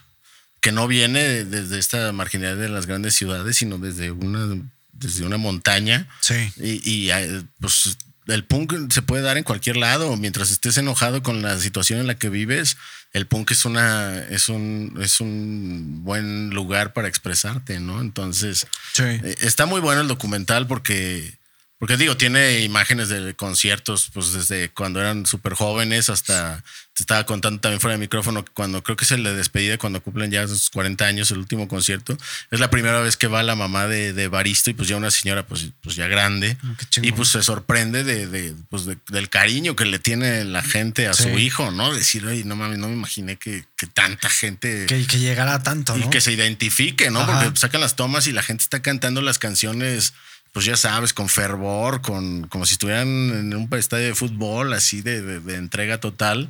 que no viene de- desde esta marginalidad de las grandes ciudades, sino desde una, desde una montaña. Sí. Y, y, eh, pues el punk se puede dar en cualquier lado. Mientras estés enojado con la situación en la que vives, el punk es una, es un, es un buen lugar para expresarte, ¿no? Entonces, Sí. eh, Está muy bueno el documental porque, porque digo, tiene imágenes de conciertos, pues desde cuando eran súper jóvenes hasta, te estaba contando también fuera de micrófono, que cuando creo que es el de despedida, cuando cumplen ya sus 40 años, el último concierto, es la primera vez que va la mamá de, de Baristo y pues ya una señora pues, pues ya grande Ah, y pues se sorprende de, de, pues, de- del cariño que le tiene la gente a Sí. su hijo, ¿no? Decir, oye, no mames, no me imaginé que, que tanta gente... Que, que llegara tanto, Y ¿no? que se identifique, ¿no? Ajá. Porque sacan las tomas y la gente está cantando las canciones, pues ya sabes, con fervor, con como si estuvieran en un estadio de fútbol, así de, de- de entrega total.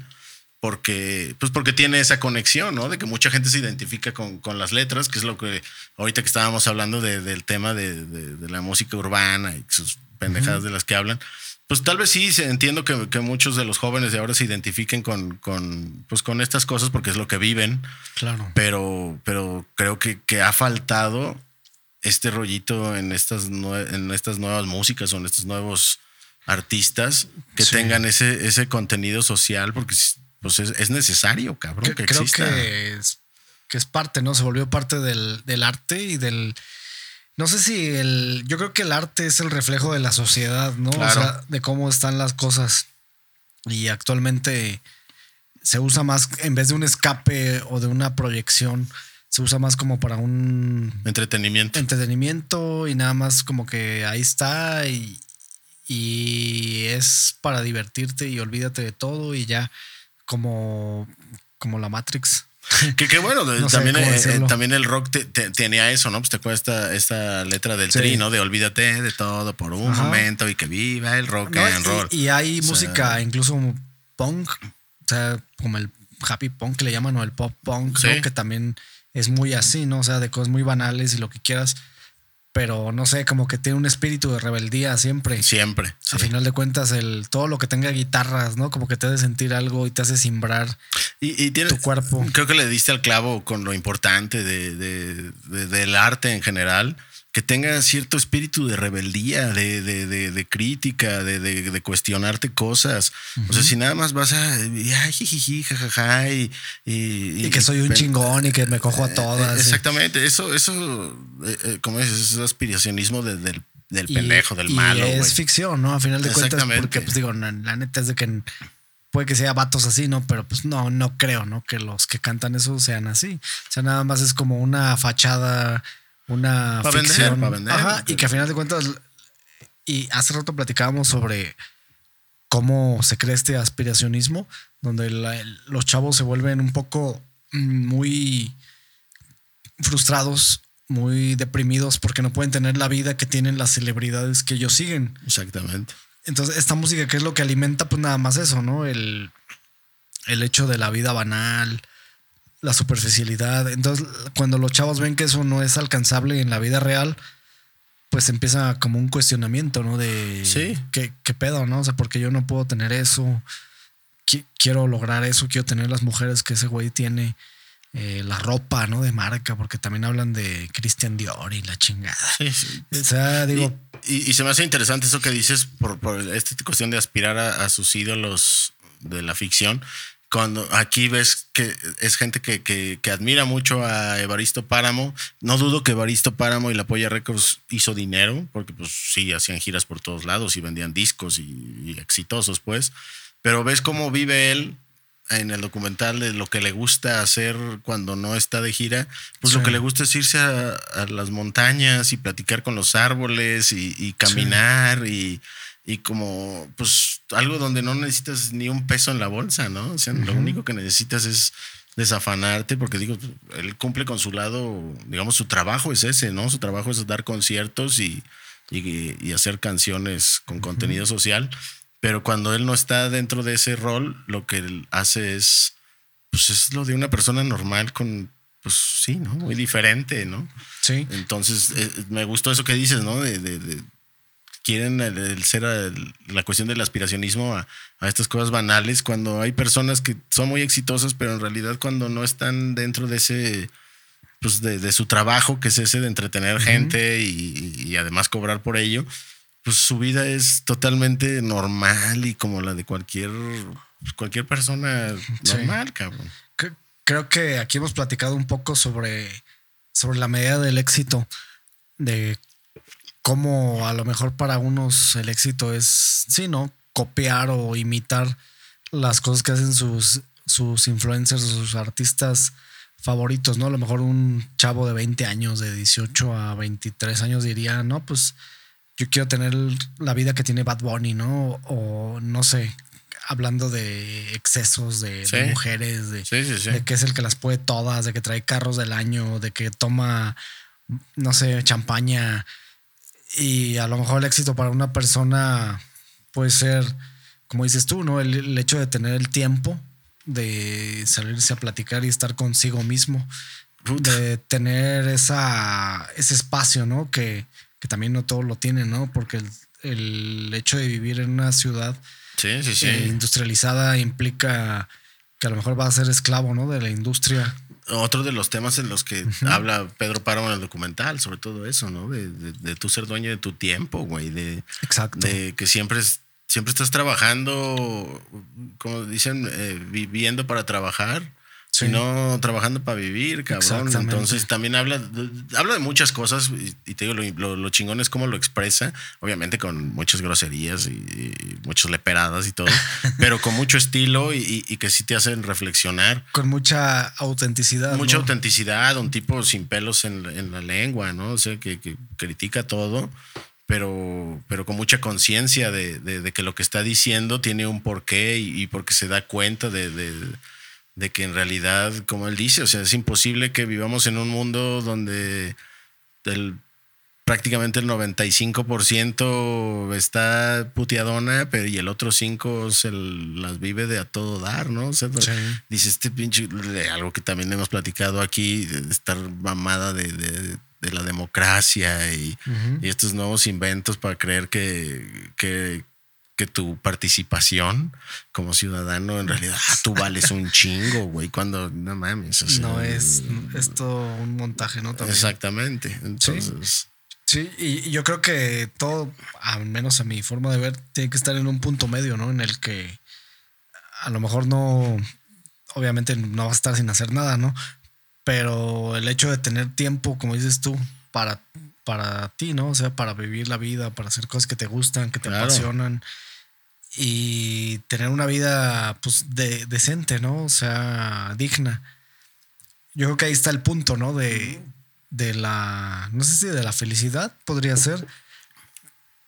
Porque, pues porque tiene esa conexión, ¿no? De que mucha gente se identifica con, con las letras, que es lo que ahorita que estábamos hablando de- del tema de, de- de la música urbana y sus pendejadas de las que hablan. Pues tal vez sí, entiendo que, que muchos de los jóvenes de ahora se identifiquen con, con, pues con estas cosas porque es lo que viven Claro. pero, pero creo que, que ha faltado este rollito en estas, en estas nuevas músicas o en estos nuevos artistas que Sí. tengan ese, ese contenido social, porque pues es, es necesario, cabrón, Que- que, creo exista. que es, que es parte, ¿no? Se volvió parte del, del arte y del. No sé si el. Yo creo que el arte es el reflejo de la sociedad, ¿no? Claro. O sea, de cómo están las cosas. Y actualmente se usa más, en vez de un escape o de una proyección, se usa más como para un Entretenimiento. entretenimiento y nada más como que ahí está y, y es para divertirte y olvídate de todo y ya como, como la Matrix. <laughs> Que, que bueno, <laughs> No también, eh, decirlo. también el rock te- te- tenía eso, ¿no? Pues te acuerdas esta, esta letra del Sí. tri, ¿no? De olvídate de todo por un Ajá. momento y que viva el rock ¿no? and roll. Y, y hay O sea, música incluso punk, o sea, como el happy punk que le llaman o el pop punk, Sí. ¿no? que también es muy así, ¿no? O sea, de cosas muy banales y lo que quieras, pero no sé, como que tiene un espíritu de rebeldía siempre. Siempre. A final de cuentas, el, todo lo que tenga guitarras, ¿no? Como que te hace sentir algo y te hace simbrar. Y, y tu cuerpo. Creo que le diste al clavo con lo importante de, de- de- del arte en general, que tenga cierto espíritu de rebeldía, de, de- de- de crítica, de, cuestionarte cosas. O sea, si nada más vas a. y, Ay, jijiji, jajaja, y, y, Y que soy un chingón y que me cojo a todas. Eh, y- Exactamente, eso, eso, eh, eh, como dices, es aspiracionismo de- del, del y- pendejo, del y malo. Es ficción, ¿no? A final de cuentas, porque, pues digo, la, la neta es de que puede que sea vatos así, ¿no? Pero pues no, no creo, ¿no? Que los que cantan eso sean así. O sea, nada más es como una fachada, una vender, ficción. vender. Ajá, y que a final de cuentas, y hace rato platicábamos sobre cómo se crea este aspiracionismo, donde la- los chavos se vuelven un poco mm, muy frustrados, muy deprimidos porque no pueden tener la vida que tienen las celebridades que ellos siguen. Exactamente. Entonces, esta música que es lo que alimenta, pues nada más eso, ¿no? El, el hecho de la vida banal, la superficialidad. Entonces, cuando los chavos ven que eso no es alcanzable en la vida real, pues empieza como un cuestionamiento, ¿no? De Sí. ¿qué, qué pedo, ¿no? O sea, porque yo no puedo tener eso. Qui- Quiero lograr eso, quiero tener las mujeres que ese güey tiene. eh, la ropa, ¿no? De marca, porque también hablan de Christian Dior y la chingada. Sí, sí. O sea, digo, Y, y- y se me hace interesante eso que dices por, por esta cuestión de aspirar a, a sus ídolos de la ficción. Cuando aquí ves que es gente que, que- que admira mucho a Evaristo Páramo, no dudo que Evaristo Páramo y la Polla Records hizo dinero, porque pues sí, hacían giras por todos lados y vendían discos y, y exitosos, pues. Pero ves cómo vive él en el documental de lo que le gusta hacer cuando no está de gira, pues lo Sí. que le gusta es irse a, a las montañas y platicar con los árboles y, y caminar y, y como pues algo donde no necesitas ni un peso en la bolsa, ¿no? O sea, lo único que necesitas es desafanarte porque digo, él cumple con su lado, digamos, su trabajo es ese, ¿no? Su trabajo es dar conciertos y, y, y hacer canciones con contenido social. Pero cuando él no está dentro de ese rol, lo que él hace es, pues es lo de una persona normal con, pues sí, ¿no? Muy diferente, ¿no? Sí. Entonces, eh, me gustó eso que dices, ¿no? De, de- de- quieren el, el ser el- la cuestión del aspiracionismo a, a estas cosas banales cuando hay personas que son muy exitosas, pero en realidad cuando no están dentro de ese, pues de, de su trabajo, que es ese de entretener gente y, y además cobrar por ello, pues su vida es totalmente normal y como la de cualquier, cualquier persona Sí. normal, cabrón. Cre- Creo que aquí hemos platicado un poco sobre, sobre la medida del éxito, de cómo a lo mejor para unos el éxito es, sí, ¿no? Copiar o imitar las cosas que hacen sus, sus influencers, sus artistas favoritos, ¿no? A lo mejor un chavo de 20 años, de 18 a 23 años diría, no, pues yo quiero tener la vida que tiene Bad Bunny, ¿no? O no sé, hablando de excesos de, mujeres, de, Sí, sí, sí. de que es el que las puede todas, de que trae carros del año, de que toma, no sé, champaña. Y a lo mejor el éxito para una persona puede ser, como dices tú, ¿no? El, el hecho de tener el tiempo de salirse a platicar y estar consigo mismo, de tener esa, ese espacio, ¿no? Que, que también no todos lo tienen, ¿no? Porque el, el hecho de vivir en una ciudad Sí, sí, sí. eh, industrializada implica que a lo mejor va a ser esclavo, ¿no? De la industria. Otro de los temas en los que habla Pedro Páramo en el documental, sobre todo eso, ¿no? De, de, de tú ser dueño de tu tiempo, güey. De, Exacto. de que siempre, siempre estás trabajando, como dicen, eh, viviendo para trabajar. Sí. Y no trabajando para vivir, cabrón. Entonces también habla, de- habla de muchas cosas y, y te digo, lo, lo- lo chingón es cómo lo expresa, obviamente con muchas groserías y, y muchas leperadas y todo, <laughs> pero con mucho estilo y, y- que sí te hacen reflexionar. Con mucha autenticidad. Mucha ¿no? autenticidad, un tipo sin pelos en, en la lengua, ¿no? O sea, que, que critica todo, pero, pero con mucha conciencia de, de- de que lo que está diciendo tiene un porqué y, y porque se da cuenta de, de- de que en realidad, como él dice, o sea, es imposible que vivamos en un mundo donde el, prácticamente el 95% está puteadona, pero y el otro 5 se las vive de a todo dar, ¿no? O sea, Sí. dice este pinche, algo que también hemos platicado aquí, de estar mamada de, de- de la democracia y, y estos nuevos inventos para creer que, que, que tu participación como ciudadano en realidad ah, tú vales un chingo, güey, cuando no mames. o sea, no es esto un montaje, ¿no? También. Exactamente. Entonces, Sí, y y yo creo que todo, al menos a mi forma de ver, tiene que estar en un punto medio, ¿no? En el que a lo mejor no, obviamente no vas a estar sin hacer nada, ¿no? Pero el hecho de tener tiempo, como dices tú, para, para ti, ¿no? O sea, para vivir la vida, para hacer cosas que te gustan, que te Claro. apasionan y tener una vida, pues, de- decente, ¿no? O sea, digna. Yo creo que ahí está el punto, ¿no? De, de la, no sé si de la felicidad podría ser,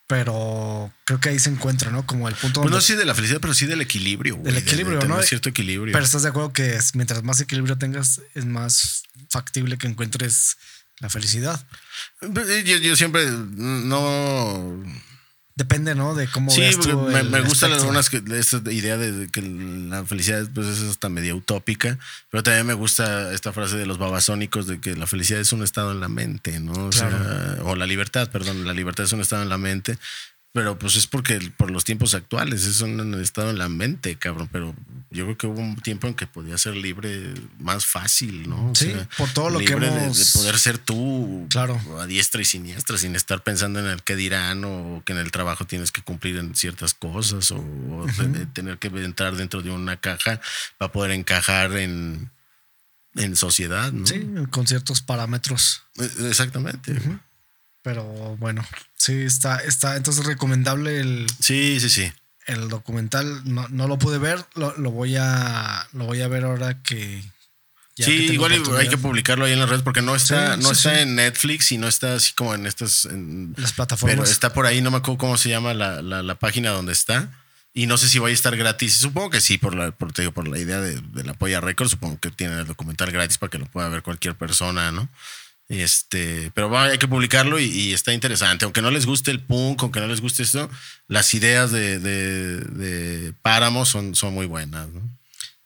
pero creo que ahí se encuentra, ¿no? Como el punto pues no donde- sé de la felicidad, pero sí del equilibrio. Del de- de equilibrio, tener ¿no? cierto equilibrio. Pero estás de acuerdo que mientras más equilibrio tengas, es más factible que encuentres la felicidad. yo, yo siempre no Depende, ¿no? De cómo Sí, veas tú porque me, me gustan algunas que esta idea de, de que la felicidad pues es hasta media utópica, pero también me gusta esta frase de los babasónicos de que la felicidad es un estado en la mente, ¿no? O, sea, o la libertad, perdón, la libertad es un estado en la mente, pero pues es porque por los tiempos actuales es un estado en la mente, cabrón, pero yo creo que hubo un tiempo en que podía ser libre más fácil, ¿no? O Sí, por todo lo que libre hemos- de poder ser tú Claro. a diestra y siniestra, sin estar pensando en el que dirán o que en el trabajo tienes que cumplir en ciertas cosas o, o te- tener que entrar dentro de una caja para poder encajar en, en sociedad, ¿no? Sí, con ciertos parámetros. Eh, Exactamente. Pero bueno, sí, está, está entonces recomendable el, Sí, sí, sí. El documental no, no lo pude ver, lo, lo voy a lo voy a ver ahora que ya sí, que igual hay que publicarlo ahí en las redes porque no está, Sí, no sí, está sí. en Netflix y no está así como en estas. en- las pero plataformas. está por ahí, no me acuerdo cómo se llama la, la- la página donde está. Y no sé si vaya a estar gratis. Supongo que sí, por la, por, te digo, por la idea de, de la Polla Records. Supongo que tiene el documental gratis para que lo pueda ver cualquier persona, ¿no? Este, pero va, hay que publicarlo y, y está interesante. Aunque no les guste el punk, aunque no les guste esto, las ideas de, de, de Páramo son, son muy buenas, ¿no?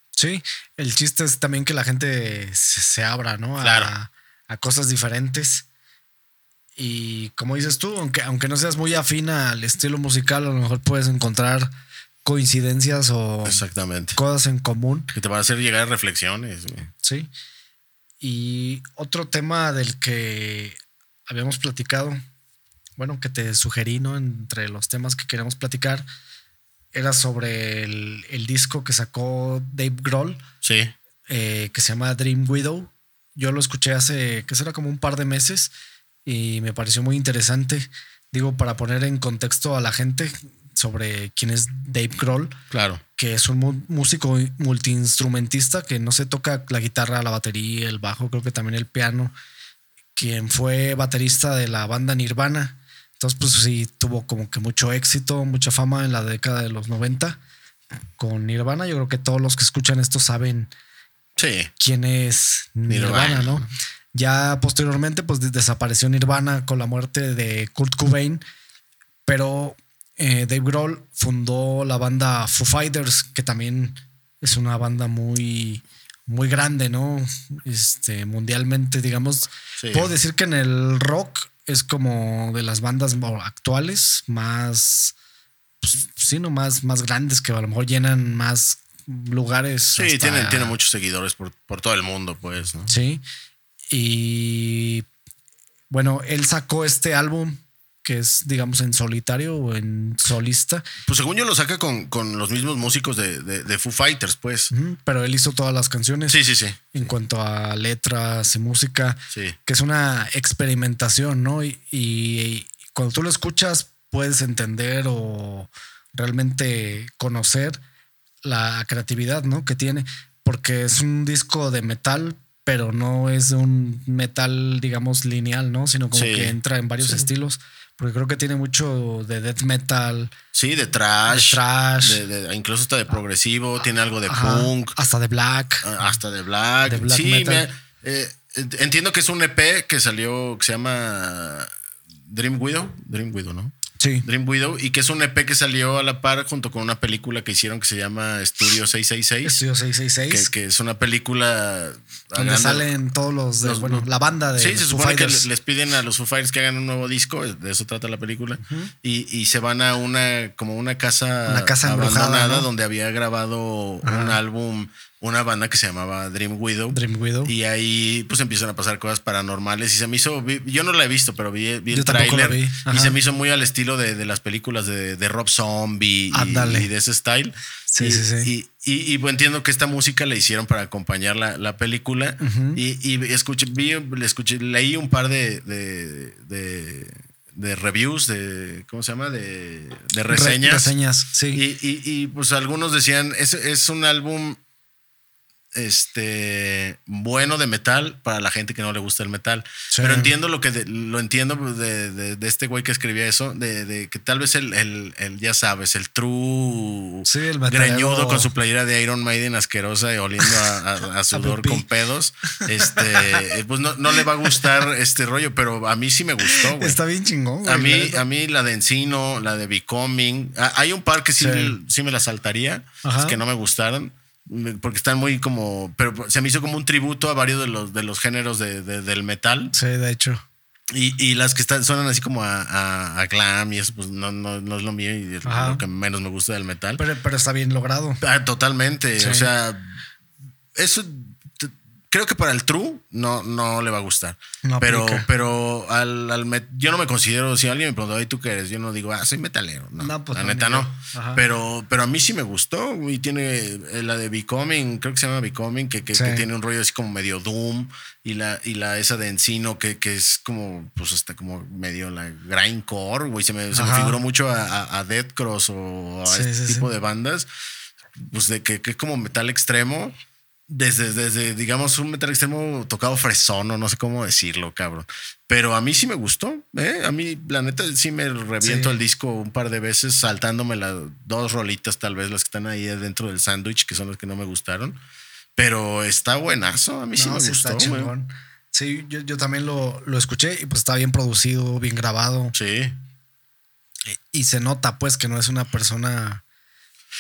Sí, el chiste es también que la gente se, se abra, ¿no? A, Claro. a cosas diferentes. Y como dices tú, aunque, aunque no seas muy afina al estilo musical, a lo mejor puedes encontrar coincidencias o Exactamente. cosas en común. Que te van a hacer llegar a reflexiones. Sí. Y otro tema del que habíamos platicado, bueno, que te sugerí, ¿no? Entre los temas que queríamos platicar, era sobre el, el disco que sacó Dave Grohl, Sí. eh, que se llama Dream Widow. Yo lo escuché hace, que será como un par de meses, y me pareció muy interesante. Digo, para poner en contexto a la gente sobre quién es Dave Grohl Claro. que es un músico multiinstrumentista que no se toca la guitarra, la batería, el bajo, creo que también el piano, quien fue baterista de la banda Nirvana. Entonces, pues sí, tuvo como que mucho éxito, mucha fama en la década de los 90 con Nirvana. Yo creo que todos los que escuchan esto saben Sí. quién es Nirvana, Nirvana. ¿no? Ya posteriormente, pues des- desapareció Nirvana con la muerte de Kurt Cobain, pero eh, Dave Grohl fundó la banda Foo Fighters, que también es una banda muy, muy grande, ¿no? Este, mundialmente, digamos. Sí. Puedo decir que en el rock es como de las bandas actuales más, pues, sí, no más, más grandes que a lo mejor llenan más lugares. Sí, hasta- tiene, tiene muchos seguidores por, por todo el mundo, pues, ¿no? Sí. Y bueno, él sacó este álbum que es, digamos, en solitario o en solista, Pues según yo lo saca con, con los mismos músicos de, de, de Foo Fighters, pues. Pero él hizo todas las canciones Sí, sí, sí. en cuanto a letras y música, Sí. que es una experimentación, ¿no? Y, y cuando tú lo escuchas puedes entender o realmente conocer la creatividad, ¿no? Que tiene, porque es un disco de metal, pero no es un metal, digamos, lineal, ¿no? Sino como Sí. que entra en varios Sí. estilos, porque creo que tiene mucho de death metal, Sí, de trash. De trash. de- de- incluso hasta de progresivo, tiene algo de ajá, punk, hasta de black. ah, hasta de black. De black sí, metal. me- eh, entiendo que es un EP que salió, que se llama Dream Widow. Dream Widow, ¿no? Sí. Dream Widow. Y que es un EP que salió a la par junto con una película que hicieron que se llama Studio 666. Estudio 666. Que, que es una película. donde salen todos los, de, los- bueno, la banda de Sí, se supone que les piden a los Foo Fighters que hagan un nuevo disco, de eso trata la película, y, y se van a una como una casa, Una casa abandonada ¿no? donde había grabado un álbum, una banda que se llamaba Dream Widow. Dream Widow. Y ahí pues empiezan a pasar cosas paranormales y se me hizo, yo no la he visto, pero vi, vi el tráiler y se me hizo muy al estilo de, de las películas de, de Rob Zombie y, de ese style. Sí, y, sí, sí. Y, y- y, pues, entiendo que esta música la hicieron para acompañar la, la película Ujú. y, y escuché, vi, le escuché, leí un par de, de, de- de reviews, de, ¿cómo se llama? De, de Re- reseñas. reseñas, sí. Y, y- y, pues algunos decían, es, es un álbum este bueno de metal para la gente que no le gusta el metal. Sí. Pero entiendo lo que de- lo entiendo de, de- de este güey que escribía eso, de, de que tal vez el, el- el, ya sabes, el true Sí, el greñudo con su playera de Iron Maiden asquerosa y oliendo a, a- a <laughs> sudor con pedos, este, eh, pues no, no le va a gustar este rollo, pero a mí sí me gustó, güey. Está bien chingón. güey, A mí, a mí la de Encino, la de Becoming, hay un par que sí, Sí. sí me la saltaría, Ajá. que no me gustaron, porque están muy como, pero se me hizo como un tributo a varios de los, de los géneros de- de- del metal. Sí, de hecho. Y, y las que están, suenan así como a, a- a glam y eso, pues no, no, no es lo mío y es lo que menos me gusta del metal. Pero, pero está bien logrado. Ah, totalmente. Sí. O sea, eso. Creo que para el true no, no le va a gustar. No pero, aplica. pero al, al met- yo no me considero, si alguien me preguntó, "Ay, ¿tú qué eres? Yo no digo, ah, soy metalero. No, No, pues la neta no. Ajá. Pero, pero a mí sí me gustó. Y tiene eh, la de Becoming, creo que se llama Becoming, que, que, Sí. que tiene un rollo así como medio Doom. Y la, y la esa de Encino, que, que es como, pues hasta como medio la grindcore, güey. Se me, se me figuró mucho a, a, a Dead Cross o a Sí, este sí, tipo de bandas. Pues de que, que es como metal extremo. Desde, desde, digamos, un metal extremo tocado fresón, o no sé cómo decirlo, cabrón. Pero a mí sí me gustó, ¿eh? A mí, la neta, sí me reviento Sí. el disco un par de veces, saltándome las dos rolitas, tal vez las que están ahí dentro del sándwich, que son las que no me gustaron. Pero está buenazo, a mí sí me sí gustó. está. Sí, yo, yo también lo, lo escuché y pues está bien producido, bien grabado. Sí, Y se nota pues que no es una persona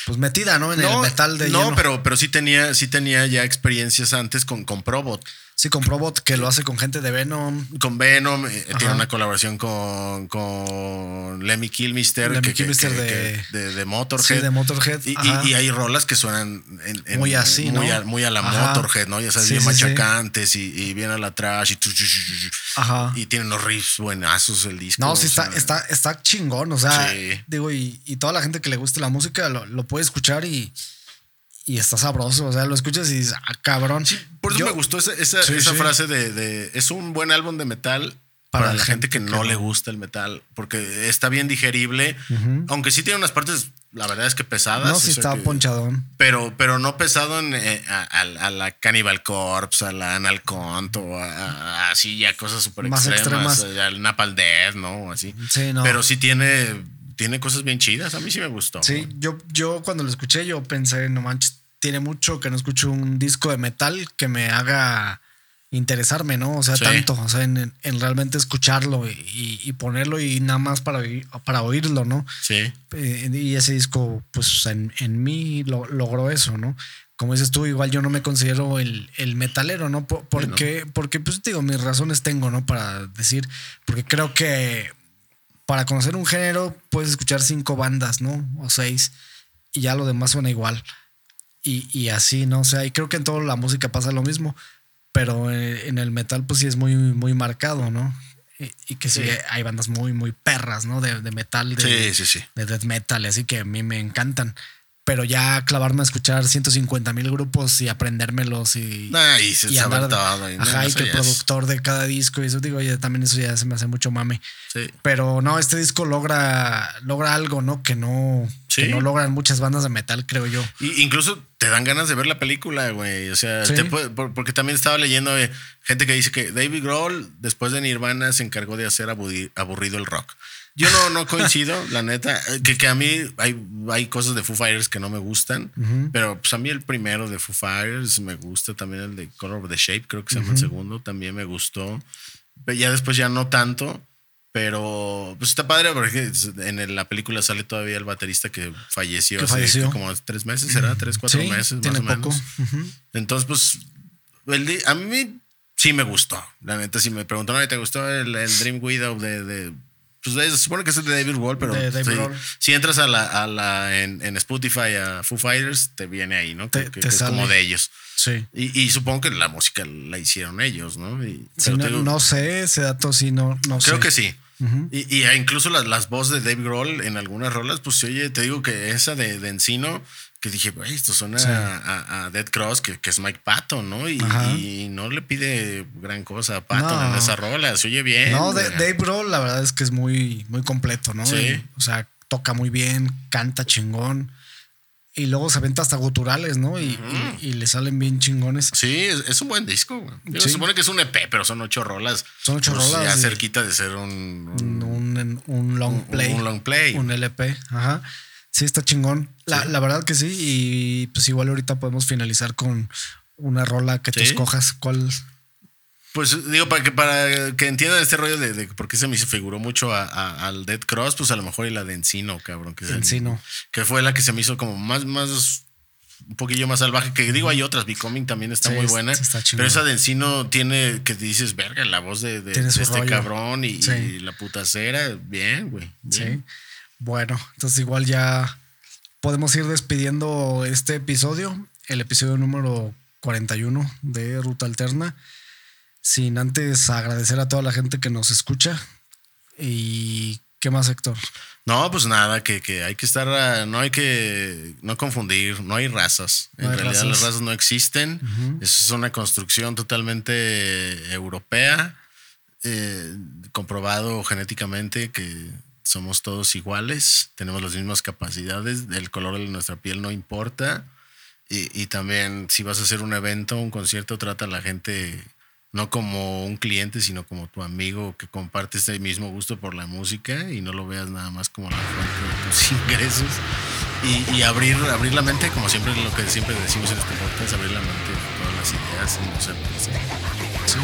pues metida, ¿no? En el metal de no lleno. pero, pero sí tenía, sí tenía ya experiencias antes con, con Probot. Sí, con Probot que lo hace con gente de Venom. Con Venom, eh, tiene una colaboración con, con Lemmy Kilmister, Lemmy que- Kilmister que- de- que- de, de Motorhead. Sí, de Motorhead. Y, y- hay rolas que suenan en- en- Muy así, muy, ¿no? a, muy a la Ajá. Motorhead, ¿no? Ya sabes, Sí, bien sí, sí. machacantes y, y bien a la trash y, tienen unos riffs buenazos el disco. No, sí está, sea, está, está chingón. O sea, Sí. digo, y, y toda la gente que le guste la música lo, lo puede escuchar y, y está sabroso. O sea, lo escuchas y dices, ah, cabrón. Por eso Yo- me gustó esa, esa, Sí, esa sí. frase de, de- es un buen álbum de metal para, la gente que, no, le gusta el metal, porque está bien digerible, aunque sí tiene unas partes, la verdad es que pesadas. No, sí está que- ponchadón. Pero, pero no pesado en, eh, a, a- a la Cannibal Corpse, a la Anal Cont o a, a- así ya cosas súper extremas, extremas. al Napalm Death, ¿no? Así. Sí, no. Pero sí tiene, tiene cosas bien chidas. A mí sí me gustó. Sí, yo, yo cuando lo escuché, yo pensé, no manches, tiene mucho que no escucho un disco de metal que me haga interesarme, ¿no? O sea, Sí. tanto, o sea, en, en realmente escucharlo y, y ponerlo y nada más para, para oírlo, ¿no? Sí. Eh, y ese disco, pues en, en mí lo- logró eso, ¿no? Como dices tú, igual yo no me considero el, el metalero, ¿no? Por- porque, porque, pues digo, mis razones tengo, ¿no? Para decir, porque creo que para conocer un género puedes escuchar cinco bandas, ¿no? O seis, y ya lo demás suena igual. Y, y así, ¿no? O sea, y creo que en toda la música pasa lo mismo, pero eh, en el metal, pues sí es muy, muy marcado, ¿no? Y, y que sí, Sí. hay bandas muy, muy perras, ¿no? De, de metal, de, Sí, sí, sí. de death metal, así que a mí me encantan. Pero ya clavarme a escuchar 150 mil grupos y aprendérmelos y, Nah, y se y andar- todo, y no, que el ya es- productor de cada disco y eso digo, oye, también eso ya se me hace mucho mame. Sí. Pero no, este disco logra, logra algo, ¿no? Que no, que no logran muchas bandas de metal, creo yo. Y incluso te dan ganas de ver la película, güey. O sea, Sí. te puede- por- porque también estaba leyendo eh, gente que dice que David Grohl, después de Nirvana, se encargó de hacer aburrido el rock. Yo no, no coincido, la neta. eh, Que, que a mí hay, hay cosas de Foo Fighters que no me gustan. Pero pues a mí el primero de Foo Fighters me gusta. También el de Color of the Shape, creo que se llama el segundo. También me gustó. Pero ya después ya no tanto. Pero pues está padre porque en la película sale todavía el baterista que falleció Que hace falleció. como tres meses, será tres, cuatro Sí, meses más tiene o poco. menos. Entonces, pues, el a mí sí me gustó. La neta, si me preguntaron, "Ay, ¿te gustó el, el Dream Widow de, de- Pues se supone que es de David Wall, pero David sí, si entras a la, a la en, en Spotify a Foo Fighters, te viene ahí, ¿no? Te- que, es como de ellos. Sí. Y, y supongo que la música la hicieron ellos, ¿no? Y, Sí, no, digo, no sé, ese dato sí, no, no creo sé. que sí. Y, y incluso las, las voces de Dave Grohl en algunas rolas, pues se oye, te digo que esa de, de Encino, que dije, güey, esto suena Sí. a, a- Dead Cross, que, que es Mike Patton, ¿no? Y, no le pide gran cosa a Patton No. en esa rola, se oye bien. No, de-. Dave Grohl la verdad es que es muy, muy completo, ¿no? Sí. Y, o sea, toca muy bien, canta chingón. Y luego se aventa hasta guturales, ¿no? Y, y- y le salen bien chingones. Sí, es, es un buen disco. güey. Sí. Se supone que es un EP, pero son ocho rolas. Son ocho Pues rolas Ya cerquita de ser un, un- Un, long un- play. un long play. Un LP. Ajá. Sí, está chingón. La, la verdad que sí. Y pues igual ahorita podemos finalizar con una rola que tú Sí. escojas. ¿Cuál? Pues digo, para que, para que entiendan este rollo de, de por qué se me figuró mucho a- a- al Dead Cross, pues a lo mejor y la de Encino, cabrón. Que, el- Encino. que fue la que se me hizo como más, más, un poquillo más salvaje. Que digo, hay otras, Becoming también está Sí, muy buena. está pero esa de Encino tiene, que dices, verga, la voz de, este rollo. cabrón y, Sí. y la putacera, bien, güey. Sí. Bueno, entonces igual ya podemos ir despidiendo este episodio, el episodio número 41 de Ruta Alterna. Sin antes agradecer a toda la gente que nos escucha. ¿Y qué más, Héctor? No, pues nada, que, que hay que estar, ah, no hay que no confundir, no hay razas. No en hay realidad razas. las razas no existen. Eso es una construcción totalmente europea, eh, comprobado genéticamente que somos todos iguales, tenemos las mismas capacidades, el color de nuestra piel no importa. Y, y también si vas a hacer un evento, un concierto, trata a la gente no como un cliente, sino como tu amigo que comparte este mismo gusto por la música y no lo veas nada más como la fuente de tus <laughs> ingresos. Y, y abrir, abrir la mente, como siempre lo que siempre decimos en este podcast, abrir la mente todas las ideas y no ser. Sí,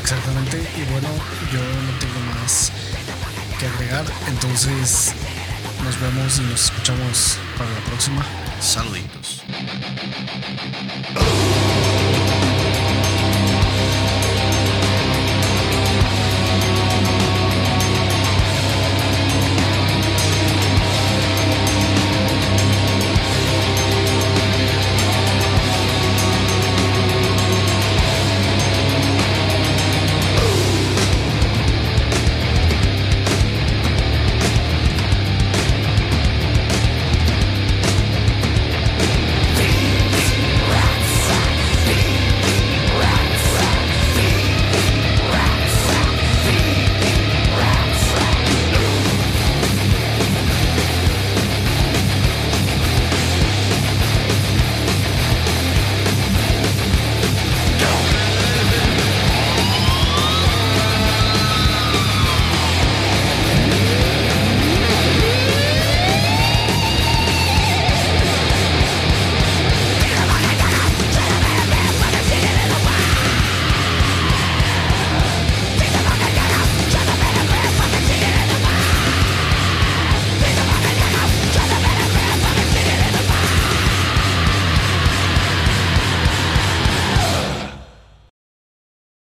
exactamente. Y bueno, yo no tengo más que agregar. Entonces, nos vemos y nos escuchamos para la próxima. Saluditos.